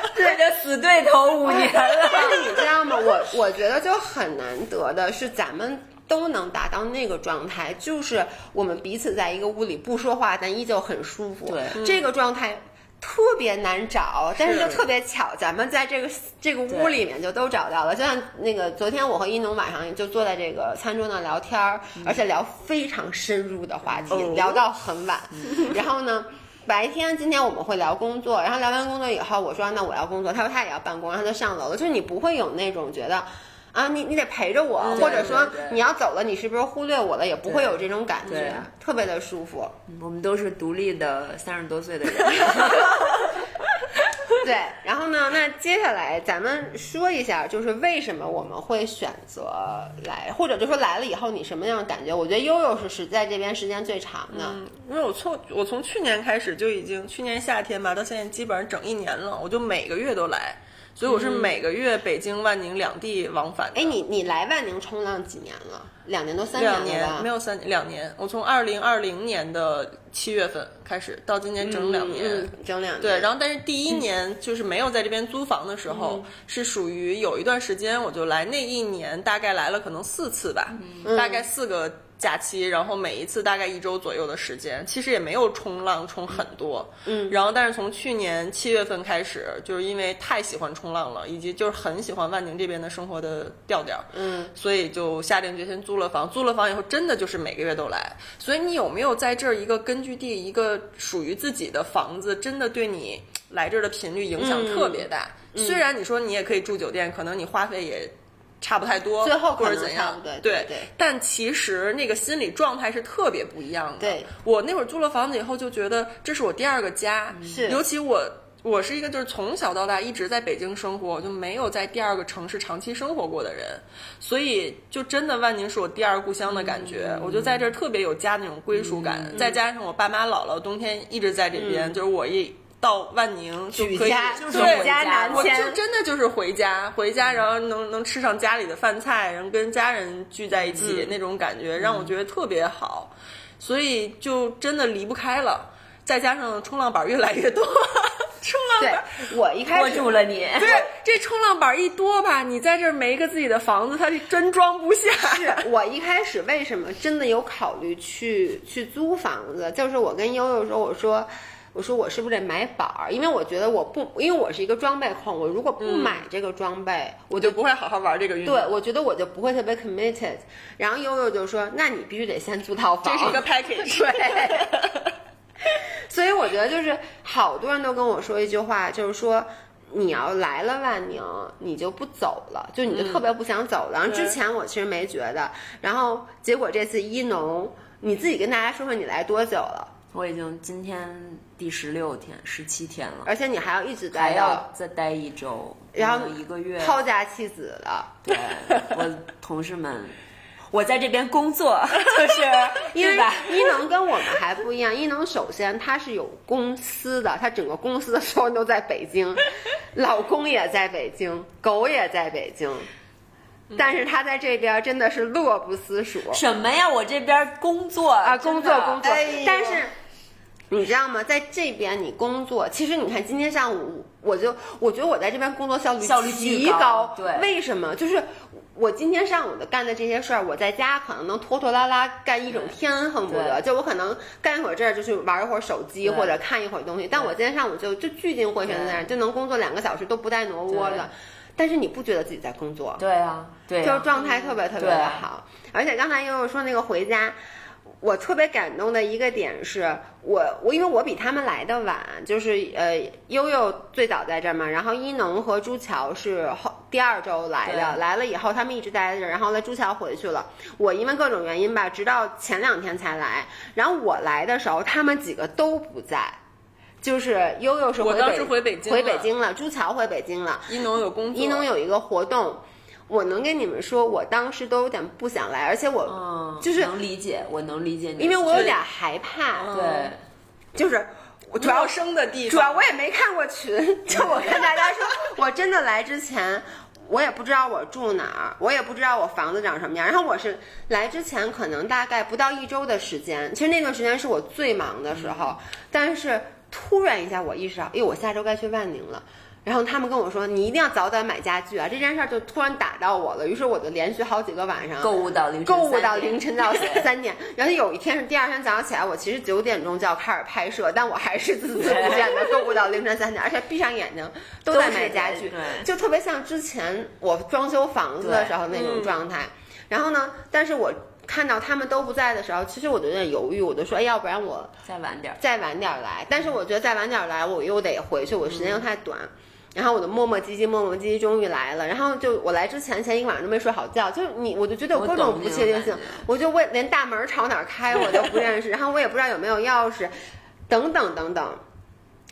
[SPEAKER 2] [laughs] 对着死对头五年了。
[SPEAKER 3] 但是你知道吗？我我觉得就很难得的是，咱们都能达到那个状态，就是我们彼此在一个屋里不说话，但依旧很舒服。
[SPEAKER 2] 对，
[SPEAKER 3] 这个状态。特别难找，但是就特别巧，咱们在这个这个屋里面就都找到了。就像那个昨天我和一农晚上就坐在这个餐桌那聊天儿，而且聊非常深入的话题，聊到很晚。[laughs] 然后呢，白天今天我们会聊工作，然后聊完工作以后，我说那我要工作，他说他也要办公，然后就上楼了。就是你不会有那种觉得。啊，你你得陪着我，或者说你要走了，你是不是忽略我了？也不会有这种感觉，特别的舒服。
[SPEAKER 2] 我们都是独立的三十多岁的人。[laughs]
[SPEAKER 3] 对，然后呢，那接下来咱们说一下，就是为什么我们会选择来，或者就说来了以后你什么样的感觉？我觉得悠悠是是在这边时间最长的，
[SPEAKER 1] 因为我从我从去年开始就已经，去年夏天吧，到现在基本上整一年了，我就每个月都来。所以我是每个月北京万宁两地往返。
[SPEAKER 3] 哎，你你来万宁冲浪几年了？两年多三年
[SPEAKER 1] 了两年没有三两年。我从二零二零年的七月份开始，到今年整两年，
[SPEAKER 3] 整两年。
[SPEAKER 1] 对，然后但是第一年就是没有在这边租房的时候，是属于有一段时间我就来，那一年大概来了可能四次吧，大概四个。假期，然后每一次大概一周左右的时间，其实也没有冲浪冲很多，
[SPEAKER 3] 嗯，
[SPEAKER 1] 然后但是从去年七月份开始，就是因为太喜欢冲浪了，以及就是很喜欢万宁这边的生活的调调，
[SPEAKER 3] 嗯，
[SPEAKER 1] 所以就下定决心租了房。租了房以后，真的就是每个月都来。所以你有没有在这儿一个根据地，一个属于自己的房子，真的对你来这儿的频率影响特别大？虽然你说你也可以住酒店，可能你花费也。差不太多，
[SPEAKER 3] 最后
[SPEAKER 1] 或者怎样？
[SPEAKER 3] 对
[SPEAKER 1] 对
[SPEAKER 3] 对。
[SPEAKER 1] 但其实那个心理状态是特别不一样的。
[SPEAKER 3] 对，
[SPEAKER 1] 我那会儿租了房子以后，就觉得这是我第二个家。
[SPEAKER 3] 是。
[SPEAKER 1] 尤其我，我是一个就是从小到大一直在北京生活，就没有在第二个城市长期生活过的人，所以就真的万宁是我第二故乡的感觉。我就在这儿特别有家那种归属感。再加上我爸妈姥姥冬天一直在这边，就是我一。到万宁就可以，
[SPEAKER 3] 对，
[SPEAKER 1] 我就真的就是回家，回家，然后能能吃上家里的饭菜，然后跟家人聚在一起那种感觉，让我觉得特别好，所以就真的离不开了。再加上冲浪板越来越多，[laughs] 冲浪板，
[SPEAKER 3] 我一开
[SPEAKER 2] 始住了你，
[SPEAKER 1] 对，这冲浪板一多吧，你在这没个自己的房子，它真装不下。
[SPEAKER 3] 是我一开始为什么真的有考虑去去租房子，就是我跟悠悠说，我说。我说我是不是得买板儿？因为我觉得我不，因为我是一个装备控，我如果不买这个装备，
[SPEAKER 1] 我就不会好好玩这个运动。
[SPEAKER 3] 对，我觉得我就不会特别 committed。然后悠悠就说：“那你必须得先租套房。”
[SPEAKER 1] 这是一个 package。[laughs]
[SPEAKER 3] 对。所以我觉得就是好多人都跟我说一句话，就是说你要来了万宁，你就不走了，就你就特别不想走了。然后之前我其实没觉得，然后结果这次一农，你自己跟大家说说你来多久了？
[SPEAKER 2] 我已经今天第十六天、十七天了，
[SPEAKER 3] 而且你还要一直待，
[SPEAKER 2] 还要再待一周，
[SPEAKER 3] 然后
[SPEAKER 2] 一个月
[SPEAKER 3] 抛家弃子了。
[SPEAKER 2] 对，我同事们，我在这边工作，[laughs] 就是
[SPEAKER 3] 因为伊能跟我们还不一样，伊能首先他是有公司的，他整个公司的所有人都在北京，[laughs] 老公也在北京，狗也在北京。但是他在这边真的是乐不思蜀。
[SPEAKER 2] 什么呀？我这边工作
[SPEAKER 3] 啊，工作工作，
[SPEAKER 1] 哎
[SPEAKER 3] 但是。你知道吗？在这边你工作，其实你看今天上午我就我觉得我在这边工作效率
[SPEAKER 2] 效率
[SPEAKER 3] 极
[SPEAKER 2] 高对
[SPEAKER 3] 为什么？就是我今天上午的干的这些事儿，我在家可能能拖拖拉拉干一整天，恨不得就我可能干一会儿这儿，就去玩一会儿手机或者看一会儿东西。但我今天上午就就聚精会神在那儿，就能工作两个小时都不带挪窝的。但是你不觉得自己在工作？
[SPEAKER 2] 对啊，对啊，
[SPEAKER 3] 就是状态特别特别的好。而且刚才悠悠说那个回家。我特别感动的一个点是我我因为我比他们来的晚，就是呃悠悠最早在这儿嘛，然后一农和朱桥是后第二周来的，来了以后他们一直待在这儿，然后呢朱桥回去了，我因为各种原因吧，直到前两天才来，然后我来的时候他们几个都不在。就是悠悠是
[SPEAKER 1] 我当时回北京
[SPEAKER 3] 回北京了，朱桥回北京了，
[SPEAKER 1] 一农有工作，
[SPEAKER 3] 一农有一个活动。我能跟你们说，我当时都有点不想来，而且我、
[SPEAKER 2] 嗯、
[SPEAKER 3] 就是
[SPEAKER 2] 能理解，我能理解你，
[SPEAKER 3] 因为我有点害怕。
[SPEAKER 2] 对，
[SPEAKER 3] 就是主要
[SPEAKER 1] 生的地方，
[SPEAKER 3] 主要我也没看过群，[laughs] 就我跟大家说，我真的来之前。我也不知道我住哪儿，我也不知道我房子长什么样。然后我是来之前可能大概不到一周的时间，其实那段时间是我最忙的时候。
[SPEAKER 2] 嗯、
[SPEAKER 3] 但是突然一下，我意识到，哎，我下周该去万宁了。然后他们跟我说：“你一定要早点买家具啊！”这件事儿就突然打到我了，于是我就连续好几个晚上
[SPEAKER 2] 购物到凌
[SPEAKER 3] 晨，购物到凌晨到 [laughs] 三点。然后有一天是第二天早上起来，我其实九点钟就要开始拍摄，但我还是孜孜不倦的购物到凌晨三点，[laughs] 而且闭上眼睛都在买家具，就特别像之前我装修房子的时候那种状态。然后呢，但是我。看到他们都不在的时候，其实我就有点犹豫，我就说，哎，要不然我
[SPEAKER 2] 再晚点，
[SPEAKER 3] 再晚点来。但是我觉得再晚点来，我又得回去，我时间又太短。嗯、然后我就磨磨唧唧，磨磨唧唧，终于来了。然后就我来之前，前一个晚上都没睡好觉，就是你，我就觉得有各种不确定性。我就问，连大门朝哪开我都不认识，然后我也不知道有没有钥匙，等等等等。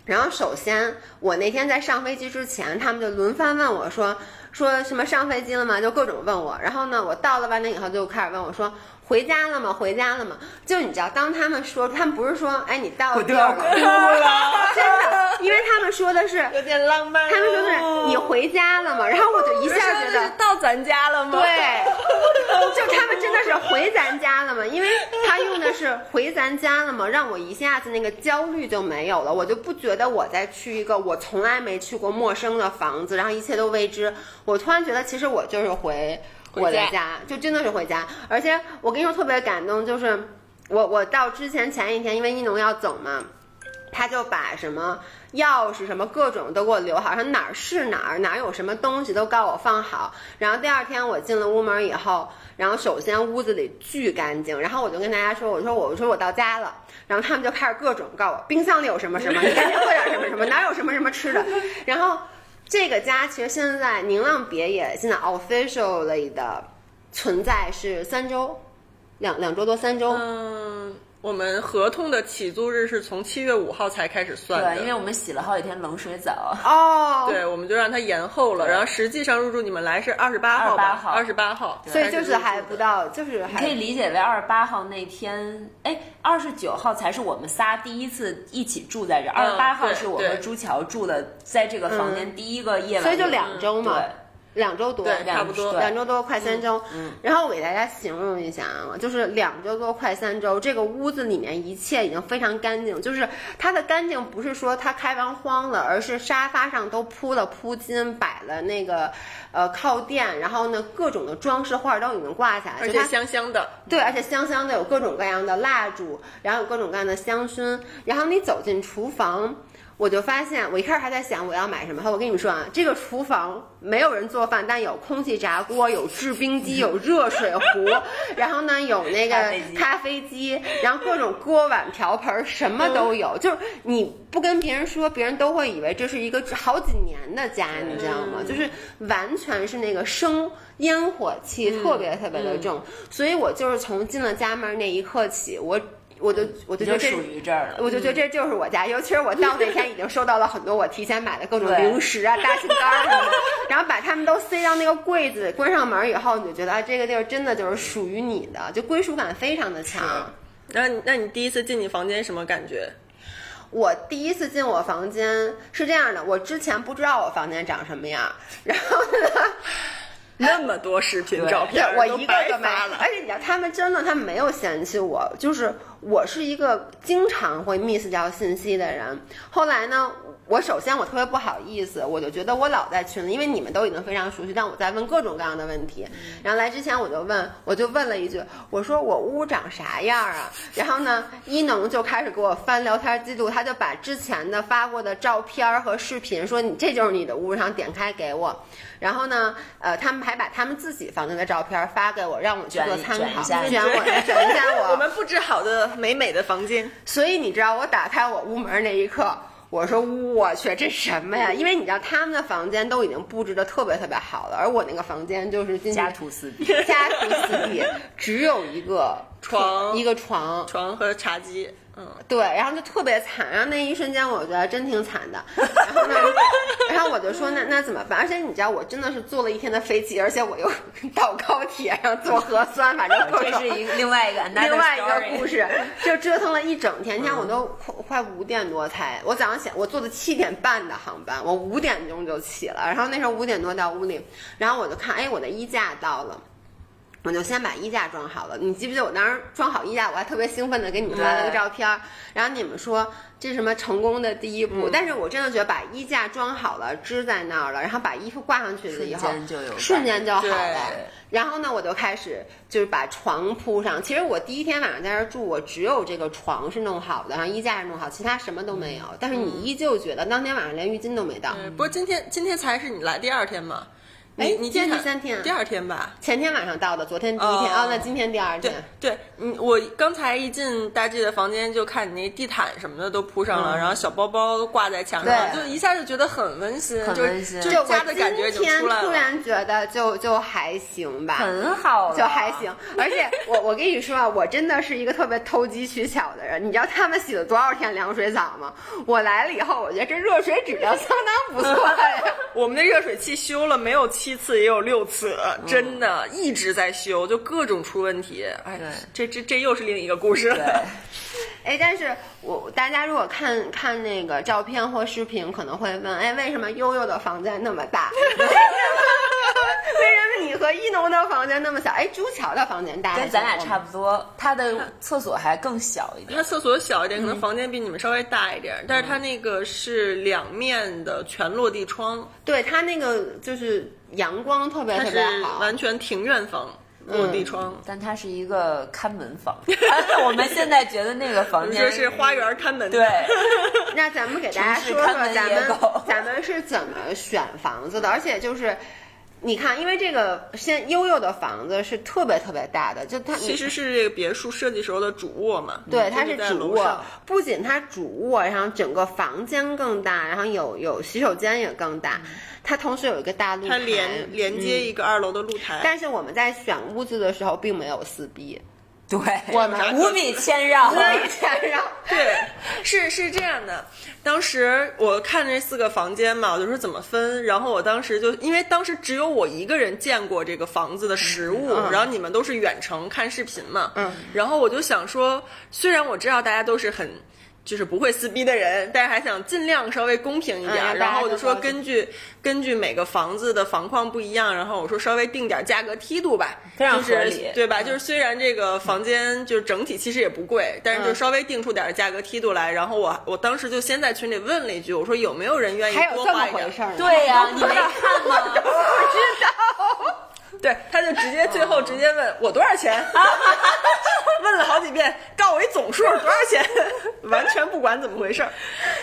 [SPEAKER 3] 然后首先，我那天在上飞机之前，他们就轮番问我说。说什么上飞机了吗？就各种问我。然后呢，我到了万宁以后就开始问我说回家了吗？回家了吗？就你知道，当他们说，他们不是说，哎，你到了地儿
[SPEAKER 2] 哭了，[laughs]
[SPEAKER 3] 真的，因为他们说的是
[SPEAKER 1] 有点浪漫。
[SPEAKER 3] 他们说的是你回家了吗？然后我就一下觉得
[SPEAKER 1] 到咱家了吗？
[SPEAKER 3] 对，[laughs] 就他们真的是回咱家了吗？因为他用的是回咱家了吗？让我一下子那个焦虑就没有了，我就不觉得我在去一个我从来没去过陌生的房子，然后一切都未知。我突然觉得，其实我就是回我的家，就真的是回家。而且我跟你说特别感动，就是我我到之前前一天，因为一农要走嘛，他就把什么钥匙什么各种都给我留好，说哪儿是哪儿，哪儿有什么东西都告我放好。然后第二天我进了屋门以后，然后首先屋子里巨干净，然后我就跟大家说，我说我说我到家了，然后他们就开始各种告我冰箱里有什么什么，你赶紧喝点什么什么，哪有什么什么吃的，然后。这个家其实现在宁浪别野现在 officially 的存在是三周，两两周多三周。
[SPEAKER 1] 嗯，我们合同的起租日是从七月五号才开始算的，
[SPEAKER 2] 对，因为我们洗了好几天冷水澡。
[SPEAKER 3] 哦，
[SPEAKER 1] 对，我们就让它延后了。然后实际上入住你们来是二十八号吧？二十八号，
[SPEAKER 3] 所以就是还不到，就是
[SPEAKER 2] 你可以理解为二十八号那天，哎，二十九号才是我们仨第一次一起住在这，二十八号是我和朱桥住的，在这个房间第一个夜晚，
[SPEAKER 3] 所以就两周嘛。两周多，
[SPEAKER 1] 差不多
[SPEAKER 3] 两周多，快三周。嗯，然后我给大家形容一下啊，就是两周多，快三周，这个屋子里面一切已经非常干净。就是它的干净不是说它开完荒了，而是沙发上都铺了铺巾，摆了那个呃靠垫，然后呢各种的装饰画都已经挂下来，
[SPEAKER 1] 而且香香的。
[SPEAKER 3] 对，而且香香的，有各种各样的蜡烛，然后有各种各样的香薰。然后你走进厨房。我就发现，我一开始还在想我要买什么。我跟你们说啊，这个厨房没有人做饭，但有空气炸锅，有制冰机，有热水壶，[laughs] 然后呢有那个咖啡机，然后各种锅碗瓢盆什么都有。就是你不跟别人说，别人都会以为这是一个好几年的家，你知道吗？就是完全是那个生烟火气特别特别的重。所以我就是从进了家门那一刻起，我。我就我就觉得这
[SPEAKER 2] 属于这儿了，
[SPEAKER 3] 我就觉得这就是我家。尤其是我到那天已经收到了很多我提前买的各种零食啊、大杏干什么的，然后把它们都塞到那个柜子，关上门以后，你就觉得啊，这个地儿真的就是属于你的，就归属感非常的强。
[SPEAKER 1] 那那你第一次进你房间什么感觉？
[SPEAKER 3] 我第一次进我房间是这样的，我之前不知道我房间长什么样，然后呢。
[SPEAKER 1] 那么多视频照片，
[SPEAKER 3] 我一个都
[SPEAKER 1] 没了。
[SPEAKER 3] 而且你知道，他们真的，他们没有嫌弃我，就是我是一个经常会 miss 掉信息的人。后来呢？我首先我特别不好意思，我就觉得我老在群里，因为你们都已经非常熟悉，但我在问各种各样的问题。然后来之前我就问，我就问了一句，我说我屋长啥样啊？然后呢，一农就开始给我翻聊天记录，他就把之前的发过的照片和视频，说你这就是你的屋，然后点开给我。然后呢，呃，他们还把他们自己房间的照片发给我，让我去做参考，
[SPEAKER 2] 卷
[SPEAKER 3] 我，卷一下我。[laughs]
[SPEAKER 1] 我们布置好的美美的房间。
[SPEAKER 3] 所以你知道，我打开我屋门那一刻。我说我去，这什么呀？因为你知道他们的房间都已经布置的特别特别好了，而我那个房间就是
[SPEAKER 2] 家徒四壁，
[SPEAKER 3] 家徒四壁，只有一个
[SPEAKER 1] 床，
[SPEAKER 3] 一个床，
[SPEAKER 1] 床和茶几。嗯，
[SPEAKER 3] 对，然后就特别惨，然后那一瞬间我觉得真挺惨的，然后呢，然后我就说那那怎么办？而且你知道我真的是坐了一天的飞机，而且我又 [laughs] 到高铁，然后做核酸，反正
[SPEAKER 2] 这是一另外一个 [laughs]
[SPEAKER 3] 另外一个故事，就折腾了一整天，你看我都快快五点多才，我早上起我坐的七点半的航班，我五点钟就起了，然后那时候五点多到屋里，然后我就看，哎，我的衣架到了。我就先把衣架装好了。你记不记得我当时装好衣架，我还特别兴奋的给你们发了个照片。然后你们说这是什么成功的第一步？但是我真的觉得把衣架装好了，支在那儿了，然后把衣服挂上去了以后，瞬间就好了。然后呢，我就开始就是把床铺上。其实我第一天晚上在这儿住，我只有这个床是弄好的，然后衣架是弄好，其他什么都没有。但是你依旧觉得当天晚上连浴巾都没到。
[SPEAKER 1] 不过今天今天才是你来第二天嘛。
[SPEAKER 3] 哎，
[SPEAKER 1] 你今
[SPEAKER 3] 天第三天，
[SPEAKER 1] 第二天吧？
[SPEAKER 3] 前天晚上到的，昨天第一天哦，那今天第二天。
[SPEAKER 1] 对，对，嗯，我刚才一进大 G 的房间，就看你那地毯什么的都铺上了，然后小包包都挂在墙上，就一下就觉得很温馨，
[SPEAKER 2] 很温馨，
[SPEAKER 1] 就家的感觉就出来
[SPEAKER 3] 了。突然觉得就就还行吧，
[SPEAKER 2] 很好，
[SPEAKER 3] 就还行。而且我 [laughs] 我跟你说啊，我真的是一个特别投机取巧的人。你知道他们洗了多少天凉水澡吗？我来了以后，我觉得这热水质量相当不错呀。[laughs]
[SPEAKER 1] 我们的热水器修了没有七次，也有六。次真的一直在修，就各种出问题。哎，这这这又是另一个故事了。
[SPEAKER 3] 哎，但是我大家如果看看那个照片或视频，可能会问：哎，为什么悠悠的房间那么大？[laughs] 为什么你和一农的房间那么小？哎，朱桥的房间大，
[SPEAKER 2] 跟咱俩差不多。他的厕所还更小一点。
[SPEAKER 1] 他厕所小一点，可能房间比你们稍微大一点。但是他那个是两面的全落地窗，
[SPEAKER 3] 对他那个就是阳光特别特别好，
[SPEAKER 1] 完全庭院房落地窗。
[SPEAKER 2] 但它是一个看门房。[laughs] 我们现在觉得那个房间 [laughs]
[SPEAKER 1] 是花园看门。
[SPEAKER 2] 对。
[SPEAKER 3] 那咱们给大家说说咱们咱们是怎么选房子的，而且就是。你看，因为这个现悠悠的房子是特别特别大的，就它
[SPEAKER 1] 其实是这个别墅设计时候的主卧嘛。
[SPEAKER 3] 对，它是主卧，不仅它主卧，然后整个房间更大，然后有有洗手间也更大，它同时有一个大露台，
[SPEAKER 1] 它连连接一个二楼的露台。
[SPEAKER 3] 但是我们在选屋子的时候并没有撕逼。
[SPEAKER 2] 对，
[SPEAKER 3] 我们
[SPEAKER 2] 无比谦让，
[SPEAKER 3] 无比谦让。[laughs]
[SPEAKER 1] 对，是是这样的。当时我看这四个房间嘛，我就说怎么分。然后我当时就，因为当时只有我一个人见过这个房子的实物，然后你们都是远程看视频嘛。嗯。然后我就想说，虽然我知道大家都是很。就是不会撕逼的人，但是还想尽量稍微公平一点。然后我就说，根据根据每个房子的房况不一样，然后我说稍微定点价格梯度吧，
[SPEAKER 2] 非常合理，
[SPEAKER 1] 对吧？就是虽然这个房间就是整体其实也不贵，但是就稍微定出点价格梯度来。然后我我当时就先在群里问了一句，我说有没有人愿意多花一点？
[SPEAKER 2] 对呀，[laughs] 你没看吗？[laughs]
[SPEAKER 3] 不知道。[laughs]
[SPEAKER 1] 对，他就直接最后直接问我多少钱，[laughs] 问了好几遍，告我一总数多少钱，完全不管怎么回事儿。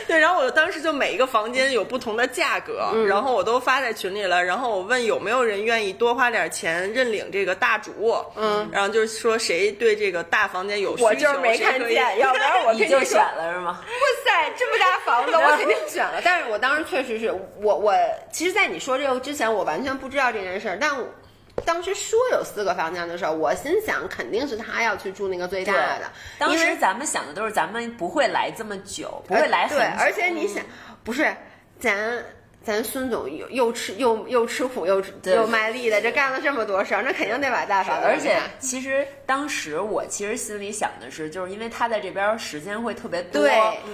[SPEAKER 1] 对，然后我当时就每一个房间有不同的价格，然后我都发在群里了。然后我问有没有人愿意多花点钱认领这个大主卧，嗯，然后就是说谁对这个大房间有需求，
[SPEAKER 3] 我就是没看见，要不然我 [laughs]
[SPEAKER 2] 你就选了是吗？
[SPEAKER 3] 哇塞，这么大房子我肯定选了。但是我当时确实是我我，其实，在你说这个之前，我完全不知道这件事儿，但。当时说有四个房间的时候，我心想肯定是他要去住那个最大的。
[SPEAKER 2] 当时咱们想的都是咱们不会来这么久，不会来很久。
[SPEAKER 3] 对，而且你想，不是咱咱孙总又又吃又又吃苦又又卖力的，这干了这么多事儿，那肯定得把大房。
[SPEAKER 2] 而且其实当时我其实心里想的是，就是因为他在这边时间会特别多，对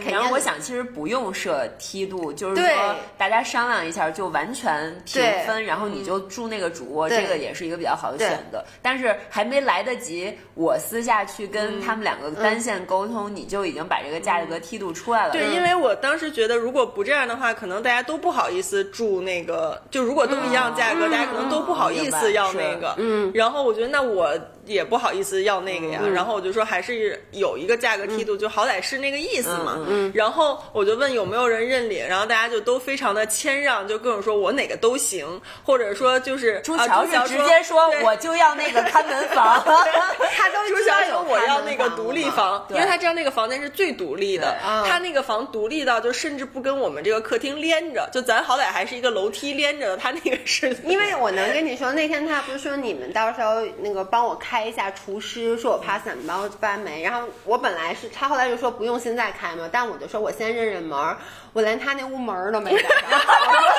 [SPEAKER 2] 然后我想其实不用设梯度，就是说大家商量一下就完全平分，然后你就住那个主卧，这个也是一个比较好的选择。但是还没来得及我私下去跟他们两个单线沟通，你就已经把这个价格梯度出来了。
[SPEAKER 1] 对，因为我当时觉得如果不这样的话，可能大家都不好意思。意思住那个，就如果都一样价格，大家可能都不好意思要那个。嗯，然后我觉得那我。也不好意思要那个呀，然后我就说还是有一个价格梯度，就好歹是那个意思嘛。然后我就问有没有人认领，然后大家就都非常的谦让，就各种说我哪个都行，或者说就是
[SPEAKER 2] 朱乔是直接说我就要那个看门房，[laughs]
[SPEAKER 3] 他都
[SPEAKER 1] 朱乔说我要那个独立房，因为他知道那个房间是最独立的，他那个房独立到就甚至不跟我们这个客厅连着，就咱好歹还是一个楼梯连着的，他那个是。[laughs]
[SPEAKER 3] 因为我能跟你说，那天他不是说你们到时候那个帮我开。开一下厨师，说我怕散包发霉，然后我本来是他后来就说不用现在开嘛，但我就说我先认认门，我连他那屋门都没开，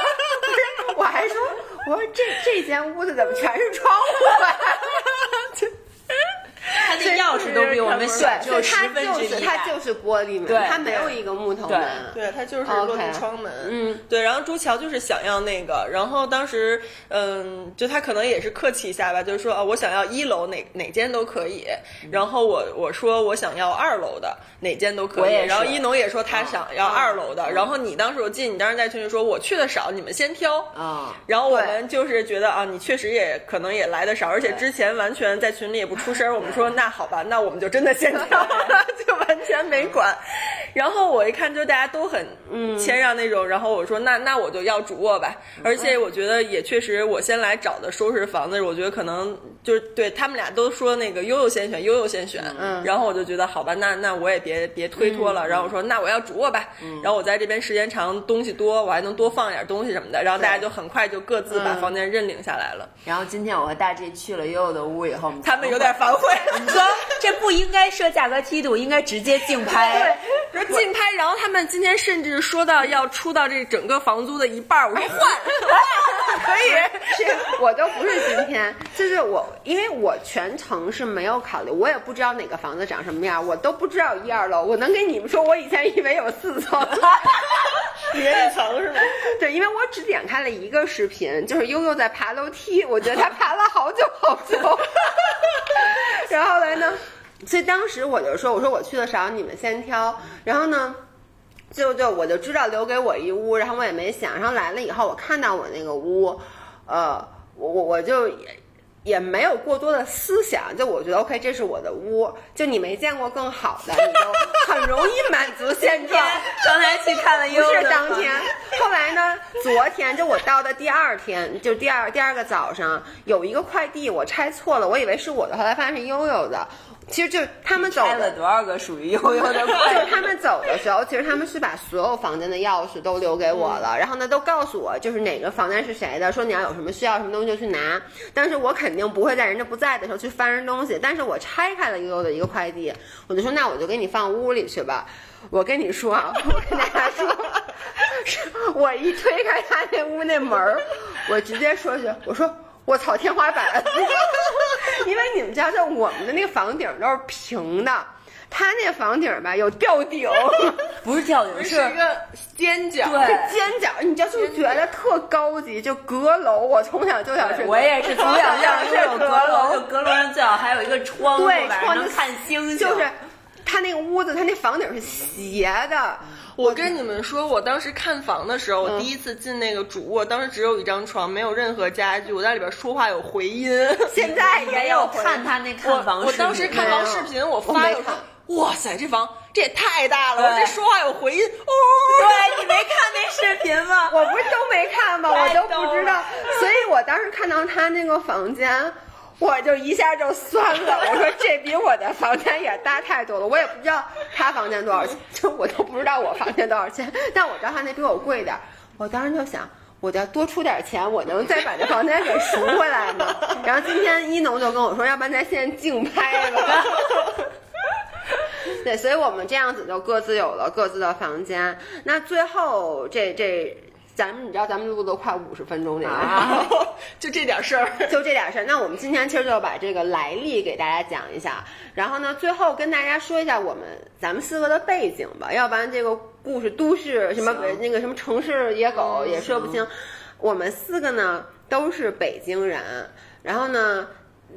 [SPEAKER 3] [laughs] 我还说我说这这间屋子怎么全是窗户？[laughs]
[SPEAKER 2] 他那钥匙都比我们小，就十分之一。
[SPEAKER 3] 它就是玻璃门，它没有一个木头门。
[SPEAKER 1] 对，它就是落地窗门。嗯，对。然后朱桥就是想要那个，然后当时，嗯，就他可能也是客气一下吧，就是说啊，我想要一楼哪哪间都可以。然后我我说我想要二楼的哪间都可以。然后一农也说他想要二楼的。然后你当时我记得你当时在群里说我去的少，你们先挑啊。然后我们就是觉得啊，你确实也可能也来的少，而且之前完全在群里也不出声，我们说。说那好吧，那我们就真的先跳了，[laughs] 就完全没管。然后我一看，就大家都很谦让那种。然后我说那那我就要主卧吧。而且我觉得也确实，我先来找的收拾房子，我觉得可能就是对他们俩都说那个悠悠先选，悠悠先选。嗯。然后我就觉得好吧，那那我也别别推脱了。然后我说那我要主卧吧。嗯。然后我在这边时间长，东西多，我还能多放点东西什么的。然后大家就很快就各自把房间认领下来了。
[SPEAKER 2] 然后今天我和大 G 去了悠悠的屋以后，
[SPEAKER 1] 他们有点反悔。
[SPEAKER 2] 你说这不应该设价格梯度，应该直接竞拍。
[SPEAKER 1] 对，说竞拍。然后他们今天甚至说到要出到这整个房租的一半我说换，可以。
[SPEAKER 3] 是我都不是今天，就是我，因为我全程是没有考虑，我也不知道哪个房子长什么样，我都不知道一二楼。我能跟你们说，我以前以为有四层，[laughs]
[SPEAKER 1] 以为一层是吗？
[SPEAKER 3] 对，[laughs] 因为我只点开了一个视频，就是悠悠在爬楼梯，我觉得他爬了好久好久。[laughs] 然后后来呢，所以当时我就说，我说我去的少，你们先挑。然后呢，就就我就知道留给我一屋，然后我也没想。然后来了以后，我看到我那个屋，呃，我我我就也也没有过多的思想，就我觉得 OK，这是我的屋。就你没见过更好的，你就很容易满足现状。[laughs]
[SPEAKER 2] 刚才去看了，
[SPEAKER 3] 不是当天。后来呢，昨天就我到的第二天，就第二第二个早上，有一个快递我拆错了，我以为是我的，后来发现是悠悠的。其实就他们走
[SPEAKER 2] 了多少个属于悠悠的，[laughs]
[SPEAKER 3] 就是他们走的时候，其实他们是把所有房间的钥匙都留给我了，然后呢都告诉我就是哪个房间是谁的，说你要有什么需要什么东西就去拿，但是我肯定不会在人家不在的时候去翻人东西，但是我拆开了悠悠的一个快递，我就说那我就给你放屋里去吧，我跟你说啊，我跟大家说，[laughs] 我一推开他那屋那门儿，我直接说句，我说。我操，天花板！[laughs] 因为你们知道，就我们的那个房顶都是平的，他那房顶吧有吊顶，[laughs]
[SPEAKER 2] 不是吊顶，
[SPEAKER 1] 是一个尖角，
[SPEAKER 3] 对，尖角，你就就觉得特高级，就阁楼。我从小就想睡，
[SPEAKER 2] 我也是从小就想有阁楼，就阁楼上最好还有一个窗，
[SPEAKER 3] 对，
[SPEAKER 2] 窗能看星星。
[SPEAKER 3] 就是他那个屋子，他那房顶是斜的。
[SPEAKER 1] 我跟你们说，我当时看房的时候，我第一次进那个主卧，当时只有一张床，没有任何家具，我在里边说话有回音。[laughs]
[SPEAKER 3] 现在
[SPEAKER 2] 也有看他那看房，
[SPEAKER 1] 我当时看房视频，我发了说，哇塞，这房这也太大了，我这说话有回音。哦，
[SPEAKER 2] 对你没看那视频吗？
[SPEAKER 3] 我不是都没看吗？我都不知道，所以我当时看到他那个房间。我就一下就酸了，我说这比我的房间也大太多了，我也不知道他房间多少钱，就我都不知道我房间多少钱，但我知道他那比我贵点，我当时就想，我要多出点钱，我能再把这房间给赎回来吗？然后今天一农就跟我说，要不然咱现在竞拍吧。[laughs] 对，所以我们这样子就各自有了各自的房间。那最后这这。咱们你知道咱们录都快五十分钟这个，
[SPEAKER 2] 啊 [laughs]
[SPEAKER 1] 就这点事儿。
[SPEAKER 3] 就这点事儿。那我们今天其实就把这个来历给大家讲一下，然后呢，最后跟大家说一下我们咱们四个的背景吧，要不然这个故事都市什么那个什么城市野狗
[SPEAKER 1] 嗯
[SPEAKER 3] 也说不清。我们四个呢都是北京人，然后呢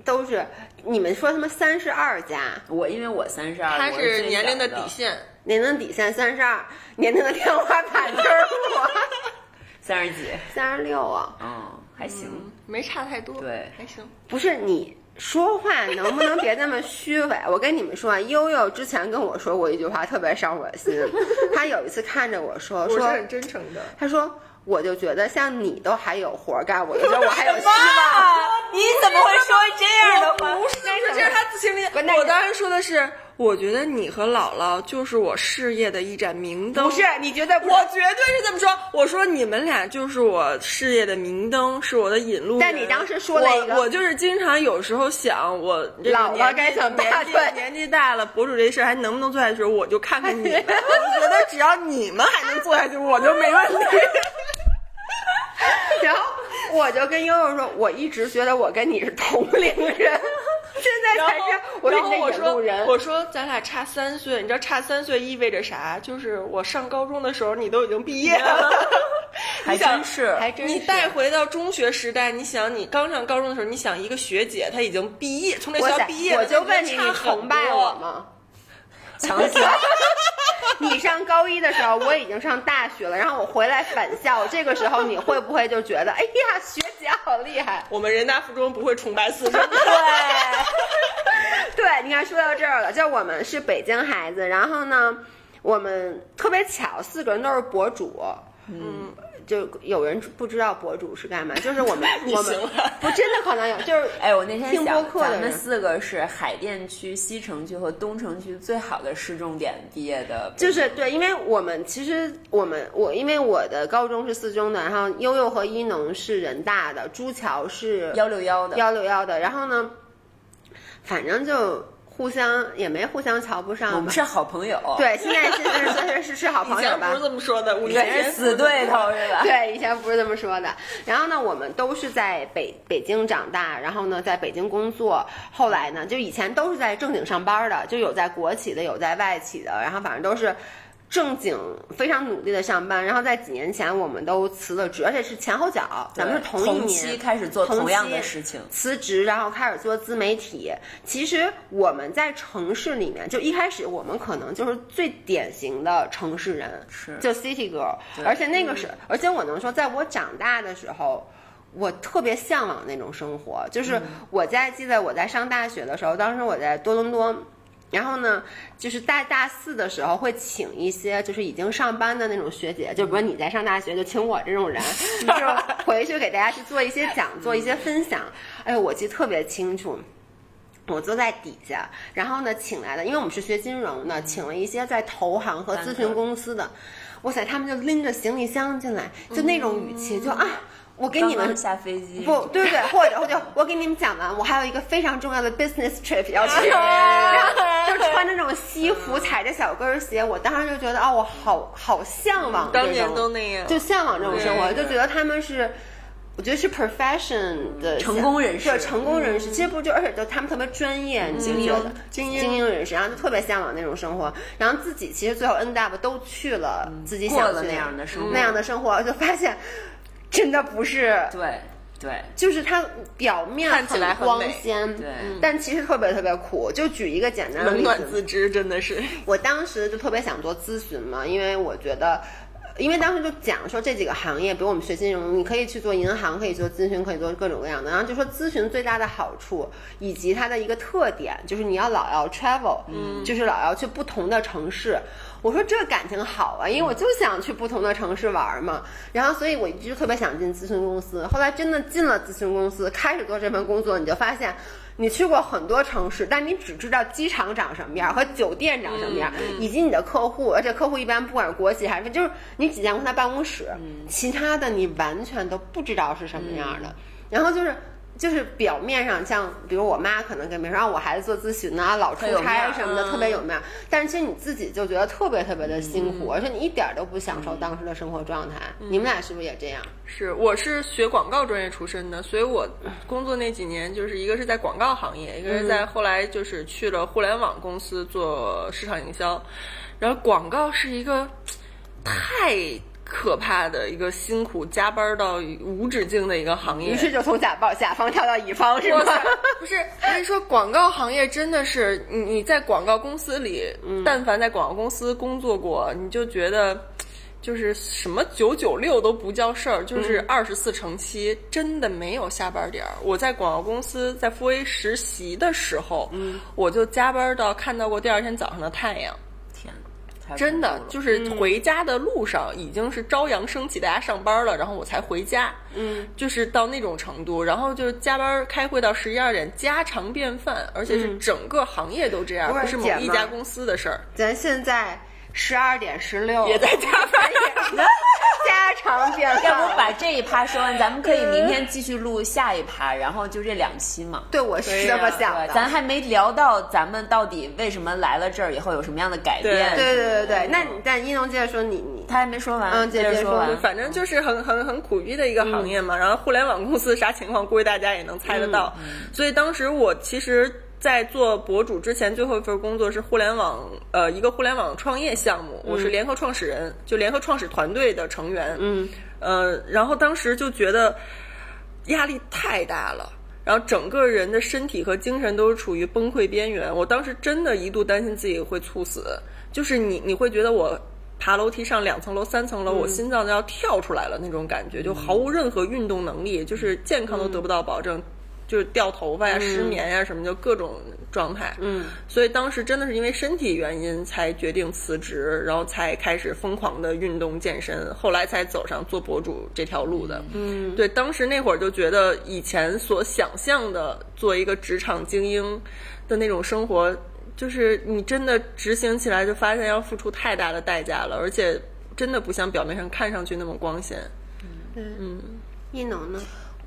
[SPEAKER 3] 都是你们说他们三十二家，
[SPEAKER 2] 我因为我三十二，
[SPEAKER 1] 他是年龄的底线，
[SPEAKER 3] 年龄底线三十二，年龄的天花板就是我 [laughs]
[SPEAKER 2] 三十几，
[SPEAKER 3] 三十六啊。
[SPEAKER 2] 嗯，还行。
[SPEAKER 1] 没差太多，
[SPEAKER 2] 对
[SPEAKER 1] 还行。
[SPEAKER 3] 不是你说话能不能别那么虚伪？[laughs] 我跟你们说啊，悠悠之前跟我说过一句话，特别伤我心。[laughs] 他有一次看着我说说，
[SPEAKER 1] 我是很真诚的。
[SPEAKER 3] 他说我就觉得像你都还有活干，我就觉得我还有希望。[laughs]
[SPEAKER 2] 你怎么会说这样的话？
[SPEAKER 1] 不是，这是他自行里。
[SPEAKER 3] 关键是
[SPEAKER 1] 我当时说的是，我觉得你和姥姥就是我事业的一盏明灯。
[SPEAKER 3] 不是，你觉得
[SPEAKER 1] 我绝对是这么说。我说你们俩就是我事业的明灯，是我的引路人。
[SPEAKER 3] 但你当时说了一个
[SPEAKER 1] 我，我就是经常有时候想，我
[SPEAKER 3] 姥姥该怎么办
[SPEAKER 1] 年纪
[SPEAKER 3] 对
[SPEAKER 1] 年纪大了，博主这事儿还能不能做下去？我就看看你们。我觉得只要你们还能做下去，我就没问题。
[SPEAKER 3] 然后我就跟悠悠说，我一直觉得我跟你是同龄人，现在才是我是
[SPEAKER 1] 然后
[SPEAKER 3] 你的引
[SPEAKER 1] 我说
[SPEAKER 3] 路人。
[SPEAKER 1] 我说咱俩差三岁，你知道差三岁意味着啥？就是我上高中的时候，你都已经毕业了。[laughs]
[SPEAKER 2] 还真是，
[SPEAKER 3] 还真是
[SPEAKER 1] 你带回到中学时代，你想你刚上高中的时候，你想一个学姐她已经毕业，从那学校毕业我，
[SPEAKER 3] 就问你，你崇拜我？吗？
[SPEAKER 2] 强行。[laughs]
[SPEAKER 3] 你上高一的时候，我已经上大学了，然后我回来返校，这个时候你会不会就觉得，哎呀，学姐好厉害？
[SPEAKER 1] 我们人大附中不会崇拜四中，[laughs]
[SPEAKER 3] 对，你看说到这儿了，就我们是北京孩子，然后呢，我们特别巧，四个人都是博主。嗯，就有人不知道博主是干嘛，[laughs] 就是我们我们不真的可能有，就是
[SPEAKER 2] 哎，我那天
[SPEAKER 3] 听播，客的人
[SPEAKER 2] 咱们四个是海淀区、西城区和东城区最好的市重点毕业的，
[SPEAKER 3] 就是对，因为我们其实我们我因为我的高中是四中的，然后悠悠和一农是人大的，朱桥是
[SPEAKER 2] 幺六幺的。
[SPEAKER 3] 幺六幺的，然后呢，反正就互相也没互相瞧不上吧。
[SPEAKER 2] 我们是好朋友，，
[SPEAKER 3] 对，现在现在是是是好朋友吧
[SPEAKER 1] 前不是？这么说的，五
[SPEAKER 2] 以
[SPEAKER 1] 前
[SPEAKER 2] 是死对头是吧？
[SPEAKER 3] 对，以前不是这么说的。然后呢，我们都是在北北京长大，然后呢，在北京工作。后来呢，就以前都是在正经上班的，就有在国企的，有在外企的，然后反正都是。正经非常努力的上班，然后在几年前我们都辞了职，而且是前后脚，咱们是同一
[SPEAKER 2] 同
[SPEAKER 3] 年
[SPEAKER 2] 期开始做
[SPEAKER 3] 同
[SPEAKER 2] 同样的事情。
[SPEAKER 3] 辞职，然后开始做自媒体。其实我们在城市里面，就一开始我们可能就是最典型的城市人，
[SPEAKER 2] 是
[SPEAKER 3] 就 city girl。而且那个是，而且我能说，在我长大的时候。我特别向往那种生活，就是我在记得我在上大学的时候，当时我在多伦多，然后呢，就是在大四的时候会请一些就是已经上班的那种学姐，就比如你在上大学，就请我这种人，就 [laughs] 回去给大家去做一些讲座、一些分享。哎呦，我记得特别清楚。我坐在底下，然后呢，请来的，因为我们是学金融的，请了一些在投行和咨询公司的，哇塞，他们就拎着行李箱进来，就那种语气，就啊，我给你们
[SPEAKER 2] 下飞机，
[SPEAKER 3] 不对对，或者或者我给你们讲完，我还有一个非常重要的 business trip 要去，然后就穿着那种西服，踩着小跟鞋，我当时就觉得哦，我好好向往这
[SPEAKER 1] 当年都
[SPEAKER 3] 种，
[SPEAKER 1] 那样，
[SPEAKER 3] 就向往这种生活，就觉得他们是。我觉得是 profession 的
[SPEAKER 2] 成功人士
[SPEAKER 3] 对成功人士，其实不就而且就他们特别专业，你就觉得
[SPEAKER 1] 精英
[SPEAKER 3] 精英人士，然后就特别向往那种生活，然后自己其实最后 end up 都去了自己想去
[SPEAKER 2] 过了那样的生活
[SPEAKER 3] 那样的生活，就发现真的不是
[SPEAKER 2] 对对，
[SPEAKER 3] 就是它表面
[SPEAKER 1] 看起来很
[SPEAKER 3] 光鲜，
[SPEAKER 2] 对
[SPEAKER 3] 但其实特别特别苦。就举一个简单的
[SPEAKER 1] 冷
[SPEAKER 3] 例子，
[SPEAKER 1] 暖自知，真的是。
[SPEAKER 3] 我当时就特别想做咨询嘛，因为我觉得。因为当时就讲说这几个行业，比如我们学金融，你可以去做银行，可以做咨询，可以做各种各样的。然后就说咨询最大的好处以及它的一个特点，就是你要老要 travel，嗯，就是老要去不同的城市。我说这感情好啊，因为我就想去不同的城市玩嘛。然后所以我一直特别想进咨询公司。后来真的进了咨询公司，开始做这份工作，你就发现。你去过很多城市，但你只知道机场长什么样和酒店长什么样，以及你的客户，而且客户一般不管是国企还是就是你只见过他办公室，其他的你完全都不知道是什么样的。然后就是就是表面上像，比如我妈可能跟别人让我孩子做咨询啊，老出差什么的，特别有面儿。但是其实你自己就觉得特别特别的辛苦，而且你一点都不享受当时的生活状态。你们俩是不是也这样？
[SPEAKER 1] 是，我是学广告专业出身的，所以我工作那几年就是一个是在广告行业，一个是在后来就是去了互联网公司做市场营销。然后广告是一个太。可怕的一个辛苦加班到无止境的一个行业，
[SPEAKER 3] 于是就从甲方甲方跳到乙方，是吗？
[SPEAKER 1] 不是，我跟你说，广告行业真的是你你在广告公司里，但凡在广告公司工作过，你就觉得就是什么九九六都不叫事儿，就是二十四乘七，真的没有下班点儿。我在广告公司在富 A 实习的时候，我就加班到看到过第二天早上的太阳。真的就是回家的路上已经是朝阳升起，大家上班了，然后我才回家。
[SPEAKER 3] 嗯，
[SPEAKER 1] 就是到那种程度，然后就是加班开会到十一二点，家常便饭，而且是整个行业都这样，不是某一家公司的事儿。
[SPEAKER 3] 咱现在。十二点十六
[SPEAKER 1] 也在加班，
[SPEAKER 3] 家常便饭。
[SPEAKER 2] 要不把这一趴说完，咱们可以明天继续录下一趴，然后就这两期嘛。
[SPEAKER 3] 对，我是这么想的。
[SPEAKER 2] 咱还没聊到咱们到底为什么来了这儿以后有什么样的改变。
[SPEAKER 3] 对对对对，那你但一农接着说，你你
[SPEAKER 2] 他还没说完，
[SPEAKER 3] 嗯，接着
[SPEAKER 2] 说完。
[SPEAKER 1] 反正就是很很很苦逼的一个行业嘛。然后互联网公司啥情况，估计大家也能猜得到。所以当时我其实。在做博主之前，最后一份工作是互联网，呃，一个互联网创业项目，我是联合创始人，就联合创始团队的成员。
[SPEAKER 3] 嗯，
[SPEAKER 1] 呃，然后当时就觉得压力太大了，然后整个人的身体和精神都是处于崩溃边缘。我当时真的一度担心自己会猝死，就是你你会觉得我爬楼梯上两层楼、三层楼，我心脏都要跳出来了那种感觉，就毫无任何运动能力，就是健康都得不到保证。就是掉头发呀、失眠呀什么，就各种状态。
[SPEAKER 3] 嗯，
[SPEAKER 1] 所以当时真的是因为身体原因才决定辞职，然后才开始疯狂的运动健身，后来才走上做博主这条路的。
[SPEAKER 3] 嗯，
[SPEAKER 1] 对，当时那会儿就觉得以前所想象的做一个职场精英的那种生活，就是你真的执行起来就发现要付出太大的代价了，而且真的不像表面上看上去那么光鲜。
[SPEAKER 3] 嗯嗯，一农呢？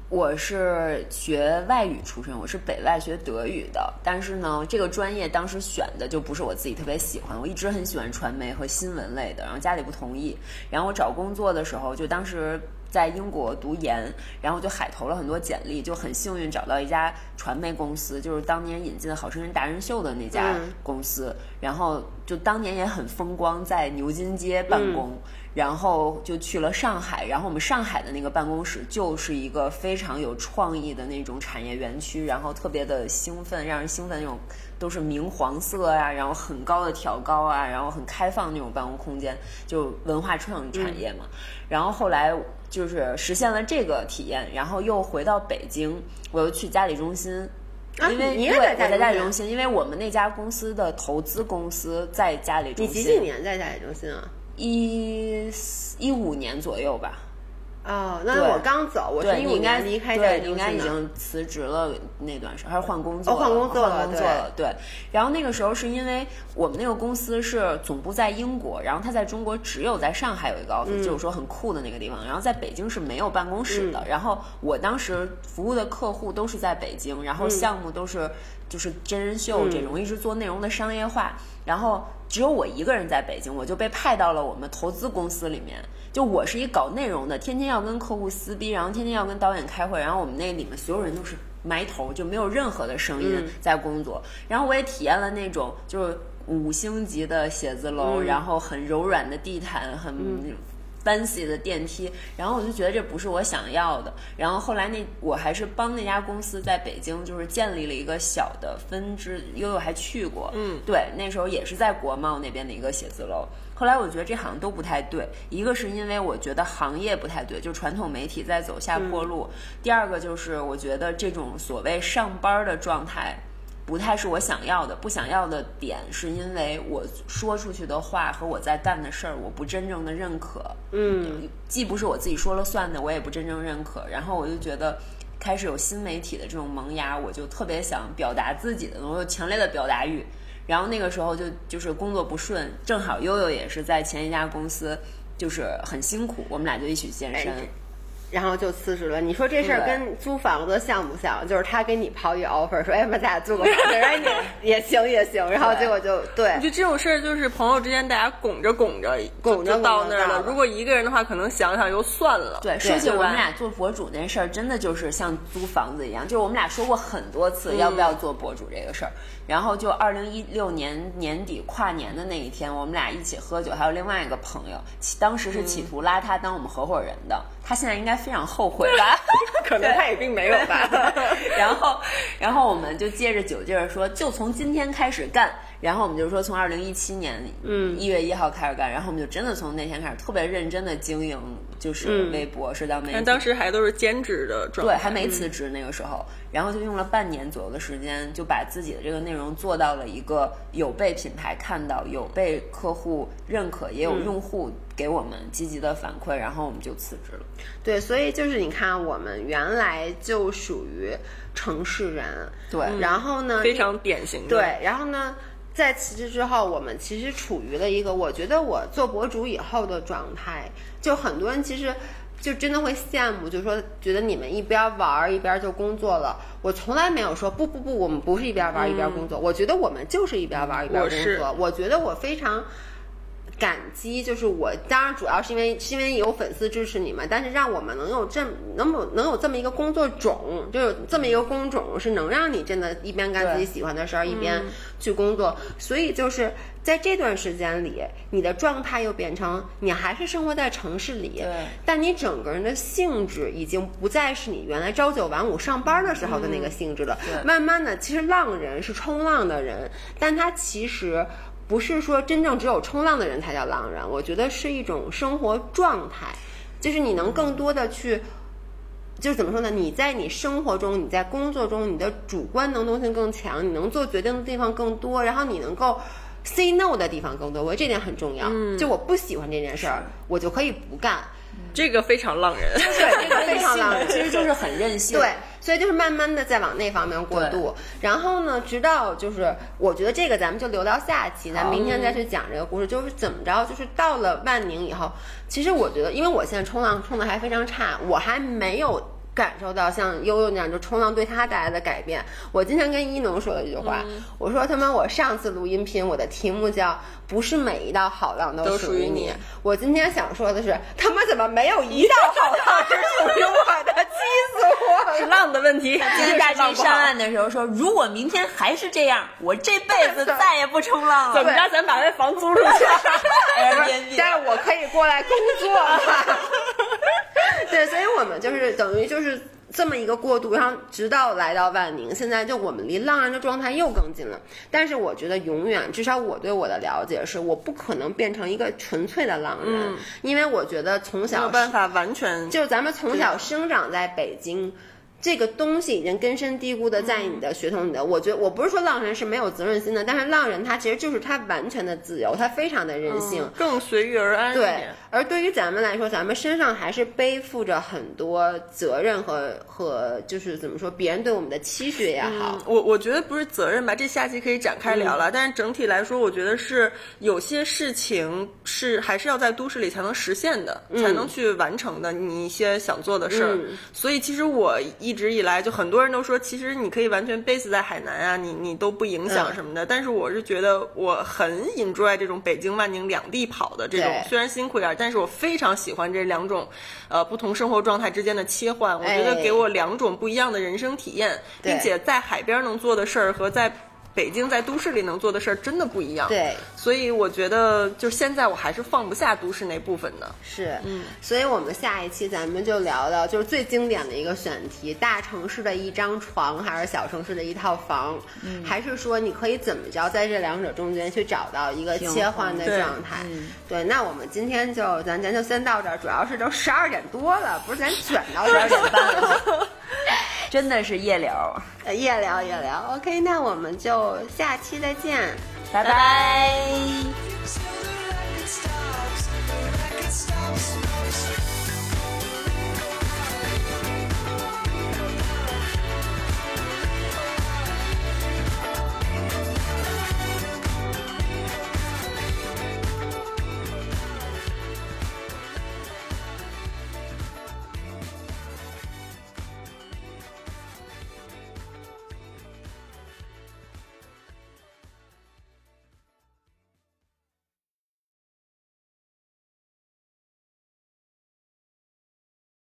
[SPEAKER 2] 我是学外语出身，我是北外学德语的。但是呢，这个专业当时选的就不是我自己特别喜欢。我一直很喜欢传媒和新闻类的，然后家里不同意。然后我找工作的时候，就当时在英国读研，然后就海投了很多简历，就很幸运找到一家传媒公司，就是当年引进《好声音达人秀》的那家公司。然后就当年也很风光，在牛津街办公。然后就去了上海，然后我们上海的那个办公室就是一个非常有创意的那种产业园区，然后特别的兴奋，让人兴奋那种，都是明黄色啊，然后很高的挑高啊，然后很开放那种办公空间，就文化创意产业嘛。然后后来就是实现了这个体验，然后又回到北京，我又去嘉里中心，因为
[SPEAKER 3] 我
[SPEAKER 2] 在嘉里中心，因为我们那家公司的投资公司在嘉里中心。
[SPEAKER 3] 你几几年在嘉里中心啊？
[SPEAKER 2] 一一五年左右吧。
[SPEAKER 3] 哦，那我刚走，我是一五年离开
[SPEAKER 2] 对，应该已经辞职了那段时间，还是换工作？
[SPEAKER 3] 换工作
[SPEAKER 2] 了，换工作了。对。然后那个时候是因为我们那个公司是总部在英国，然后他在中国只有在上海有一个 office，就是说很酷的那个地方。然后在北京是没有办公室的。然后我当时服务的客户都是在北京，然后项目都是就是真人秀这种，我一直做内容的商业化。然后只有我一个人在北京，我就被派到了我们投资公司里面。就我是一搞内容的，天天要跟客户撕逼，然后天天要跟导演开会，然后我们那里面所有人都是埋头，就没有任何的声音在工作。然后我也体验了那种就是五星级的写字楼，然后很柔软的地毯，很 fancy 的电梯，然后我就觉得这不是我想要的。然后后来那我还是帮那家公司在北京就是建立了一个小的分支，悠悠还去过，
[SPEAKER 1] 嗯，
[SPEAKER 2] 对，那时候也是在国贸那边的一个写字楼。后来我觉得这好像都不太对，一个是因为我觉得行业不太对，就传统媒体在走下坡路；第二个就是我觉得这种所谓上班的状态，不太是我想要的。不想要的点是因为我说出去的话和我在干的事儿，我不真正的认可。
[SPEAKER 3] 嗯，
[SPEAKER 2] 既不是我自己说了算的，我也不真正认可。然后我就觉得开始有新媒体的这种萌芽，我就特别想表达自己的，我有强烈的表达欲。然后那个时候就就是工作不顺，正好悠悠也是在前一家公司，就是很辛苦，我们俩就一起健身。
[SPEAKER 3] 然后就辞职了。你说这事儿跟租房子像不像？就是他给你抛一 offer，说哎，咱俩租个房子，也行也行，然后结果就对。
[SPEAKER 1] 就这种事儿，就是朋友之间大家拱着拱着
[SPEAKER 3] 拱着
[SPEAKER 1] 到那儿了。如果一个人的话，可能想想又算了。
[SPEAKER 2] 对，说起我们俩做博主那事儿，真的就是像租房子一样，就是我们俩说过很多次要不要做博主这个事儿。然后就二零一六年年底跨年的那一天，我们俩一起喝酒，还有另外一个朋友，当时是企图拉他当我们合伙人的。他现在应该非常后悔吧？[laughs]
[SPEAKER 1] 可能他也并没有吧。
[SPEAKER 2] 然后，然后我们就借着酒劲儿说，就从今天开始干。然后我们就说，从二零一七年嗯一月一号开始干。然后我们就真的从那天开始特别认真的经营，就是微博、社交媒体。
[SPEAKER 1] 但当时还都是兼职的状态，
[SPEAKER 2] 对，还没辞职那个时候。然后就用了半年左右的时间，就把自己的这个内容做到了一个有被品牌看到、有被客户认可，也有用户给我们积极的反馈，然后我们就辞职了。
[SPEAKER 3] 对，所以就是你看，我们原来就属于城市人，
[SPEAKER 2] 对，
[SPEAKER 3] 然后呢，
[SPEAKER 1] 非常典型的，
[SPEAKER 3] 对，然后呢，在辞职之后，我们其实处于了一个，我觉得我做博主以后的状态，就很多人其实。就真的会羡慕，就说觉得你们一边玩一边就工作了。我从来没有说不不不，我们不是一边玩一边工作。我觉得我们就是一边玩一边工作。我觉得我非常。感激就是我，当然主要是因为是因为有粉丝支持你们，但是让我们能有这能有能有这么一个工作种，就有这么一个工种是能让你真的一边干自己喜欢的事儿，一边去工作。所以就是在这段时间里，你的状态又变成你还是生活在城市里，但你整个人的性质已经不再是你原来朝九晚五上班的时候的那个性质了。慢慢的，其实浪人是冲浪的人，但他其实。不是说真正只有冲浪的人才叫浪人，我觉得是一种生活状态，就是你能更多的去，就是怎么说呢？你在你生活中，你在工作中，你的主观能动性更强，你能做决定的地方更多，然后你能够 say no 的地方更多。我觉得这点很重要。就我不喜欢这件事儿，我就可以不干。
[SPEAKER 1] 这个非常浪人，
[SPEAKER 3] 对，这个 [laughs] 非常浪人，[laughs]
[SPEAKER 2] 其实就是很任性。
[SPEAKER 3] 对，所以就是慢慢的在往那方面过渡，然后呢，直到就是我觉得这个咱们就留到下期，咱明天再去讲这个故事。就是怎么着，就是到了万宁以后，其实我觉得，因为我现在冲浪冲的还非常差，我还没有。感受到像悠悠那样，就冲浪对他带来的改变。我今天跟一农说了一句话，我说他妈，我上次录音频，我的题目叫“不是每一道好浪
[SPEAKER 1] 都
[SPEAKER 3] 属于
[SPEAKER 1] 你”。
[SPEAKER 3] 我今天想说的是，他们怎么没有一道好浪是属于我的？气死我了！
[SPEAKER 1] 是浪的问题。
[SPEAKER 2] 今天大金上岸的时候说，如果明天还是这样，我这辈子再也不冲浪了。
[SPEAKER 1] 怎么着？咱把那房租出去？
[SPEAKER 3] 但是我可以过来工作。[laughs] 对，所以我们就是等于就是这么一个过渡，然后直到来到万宁，现在就我们离浪人的状态又更近了。但是我觉得永远，至少我对我的了解是，我不可能变成一个纯粹的浪人，因为我觉得从小
[SPEAKER 1] 没有办法完全，
[SPEAKER 3] 就是咱们从小生长在北京。这个东西已经根深蒂固的在你的血统里的。我觉得我不是说浪人是没有责任心的，但是浪人他其实就是他完全的自由，他非常的任性，
[SPEAKER 1] 更随遇而安。
[SPEAKER 3] 对，而对于咱们来说，咱们身上还是背负着很多责任和和就是怎么说，别人对我们的期许也好。
[SPEAKER 1] 我我觉得不是责任吧，这下期可以展开聊了。但是整体来说，我觉得是有些事情是还是要在都市里才能实现的，才能去完成的你一些想做的事儿。所以其实我。一直以来，就很多人都说，其实你可以完全 base 在海南啊，你你都不影响什么的。但是我是觉得我很 enjoy 这种北京万宁两地跑的这种，虽然辛苦一点，但是我非常喜欢这两种，呃，不同生活状态之间的切换。我觉得给我两种不一样的人生体验，并且在海边能做的事儿和在。北京在都市里能做的事儿真的不一样，
[SPEAKER 3] 对，
[SPEAKER 1] 所以我觉得就现在我还是放不下都市那部分的。
[SPEAKER 3] 是，嗯，所以我们下一期咱们就聊聊，就是最经典的一个选题：大城市的一张床，还是小城市的一套房？嗯，还是说你可以怎么着在这两者中间去找到一个切换的状态？对，那我们今天就咱咱就先到这儿，主要是都十二点多了，不是咱卷到十二点半了。[laughs]
[SPEAKER 2] 真的是夜聊，
[SPEAKER 3] 夜聊夜聊。OK，那我们就下期再见，
[SPEAKER 2] 拜拜。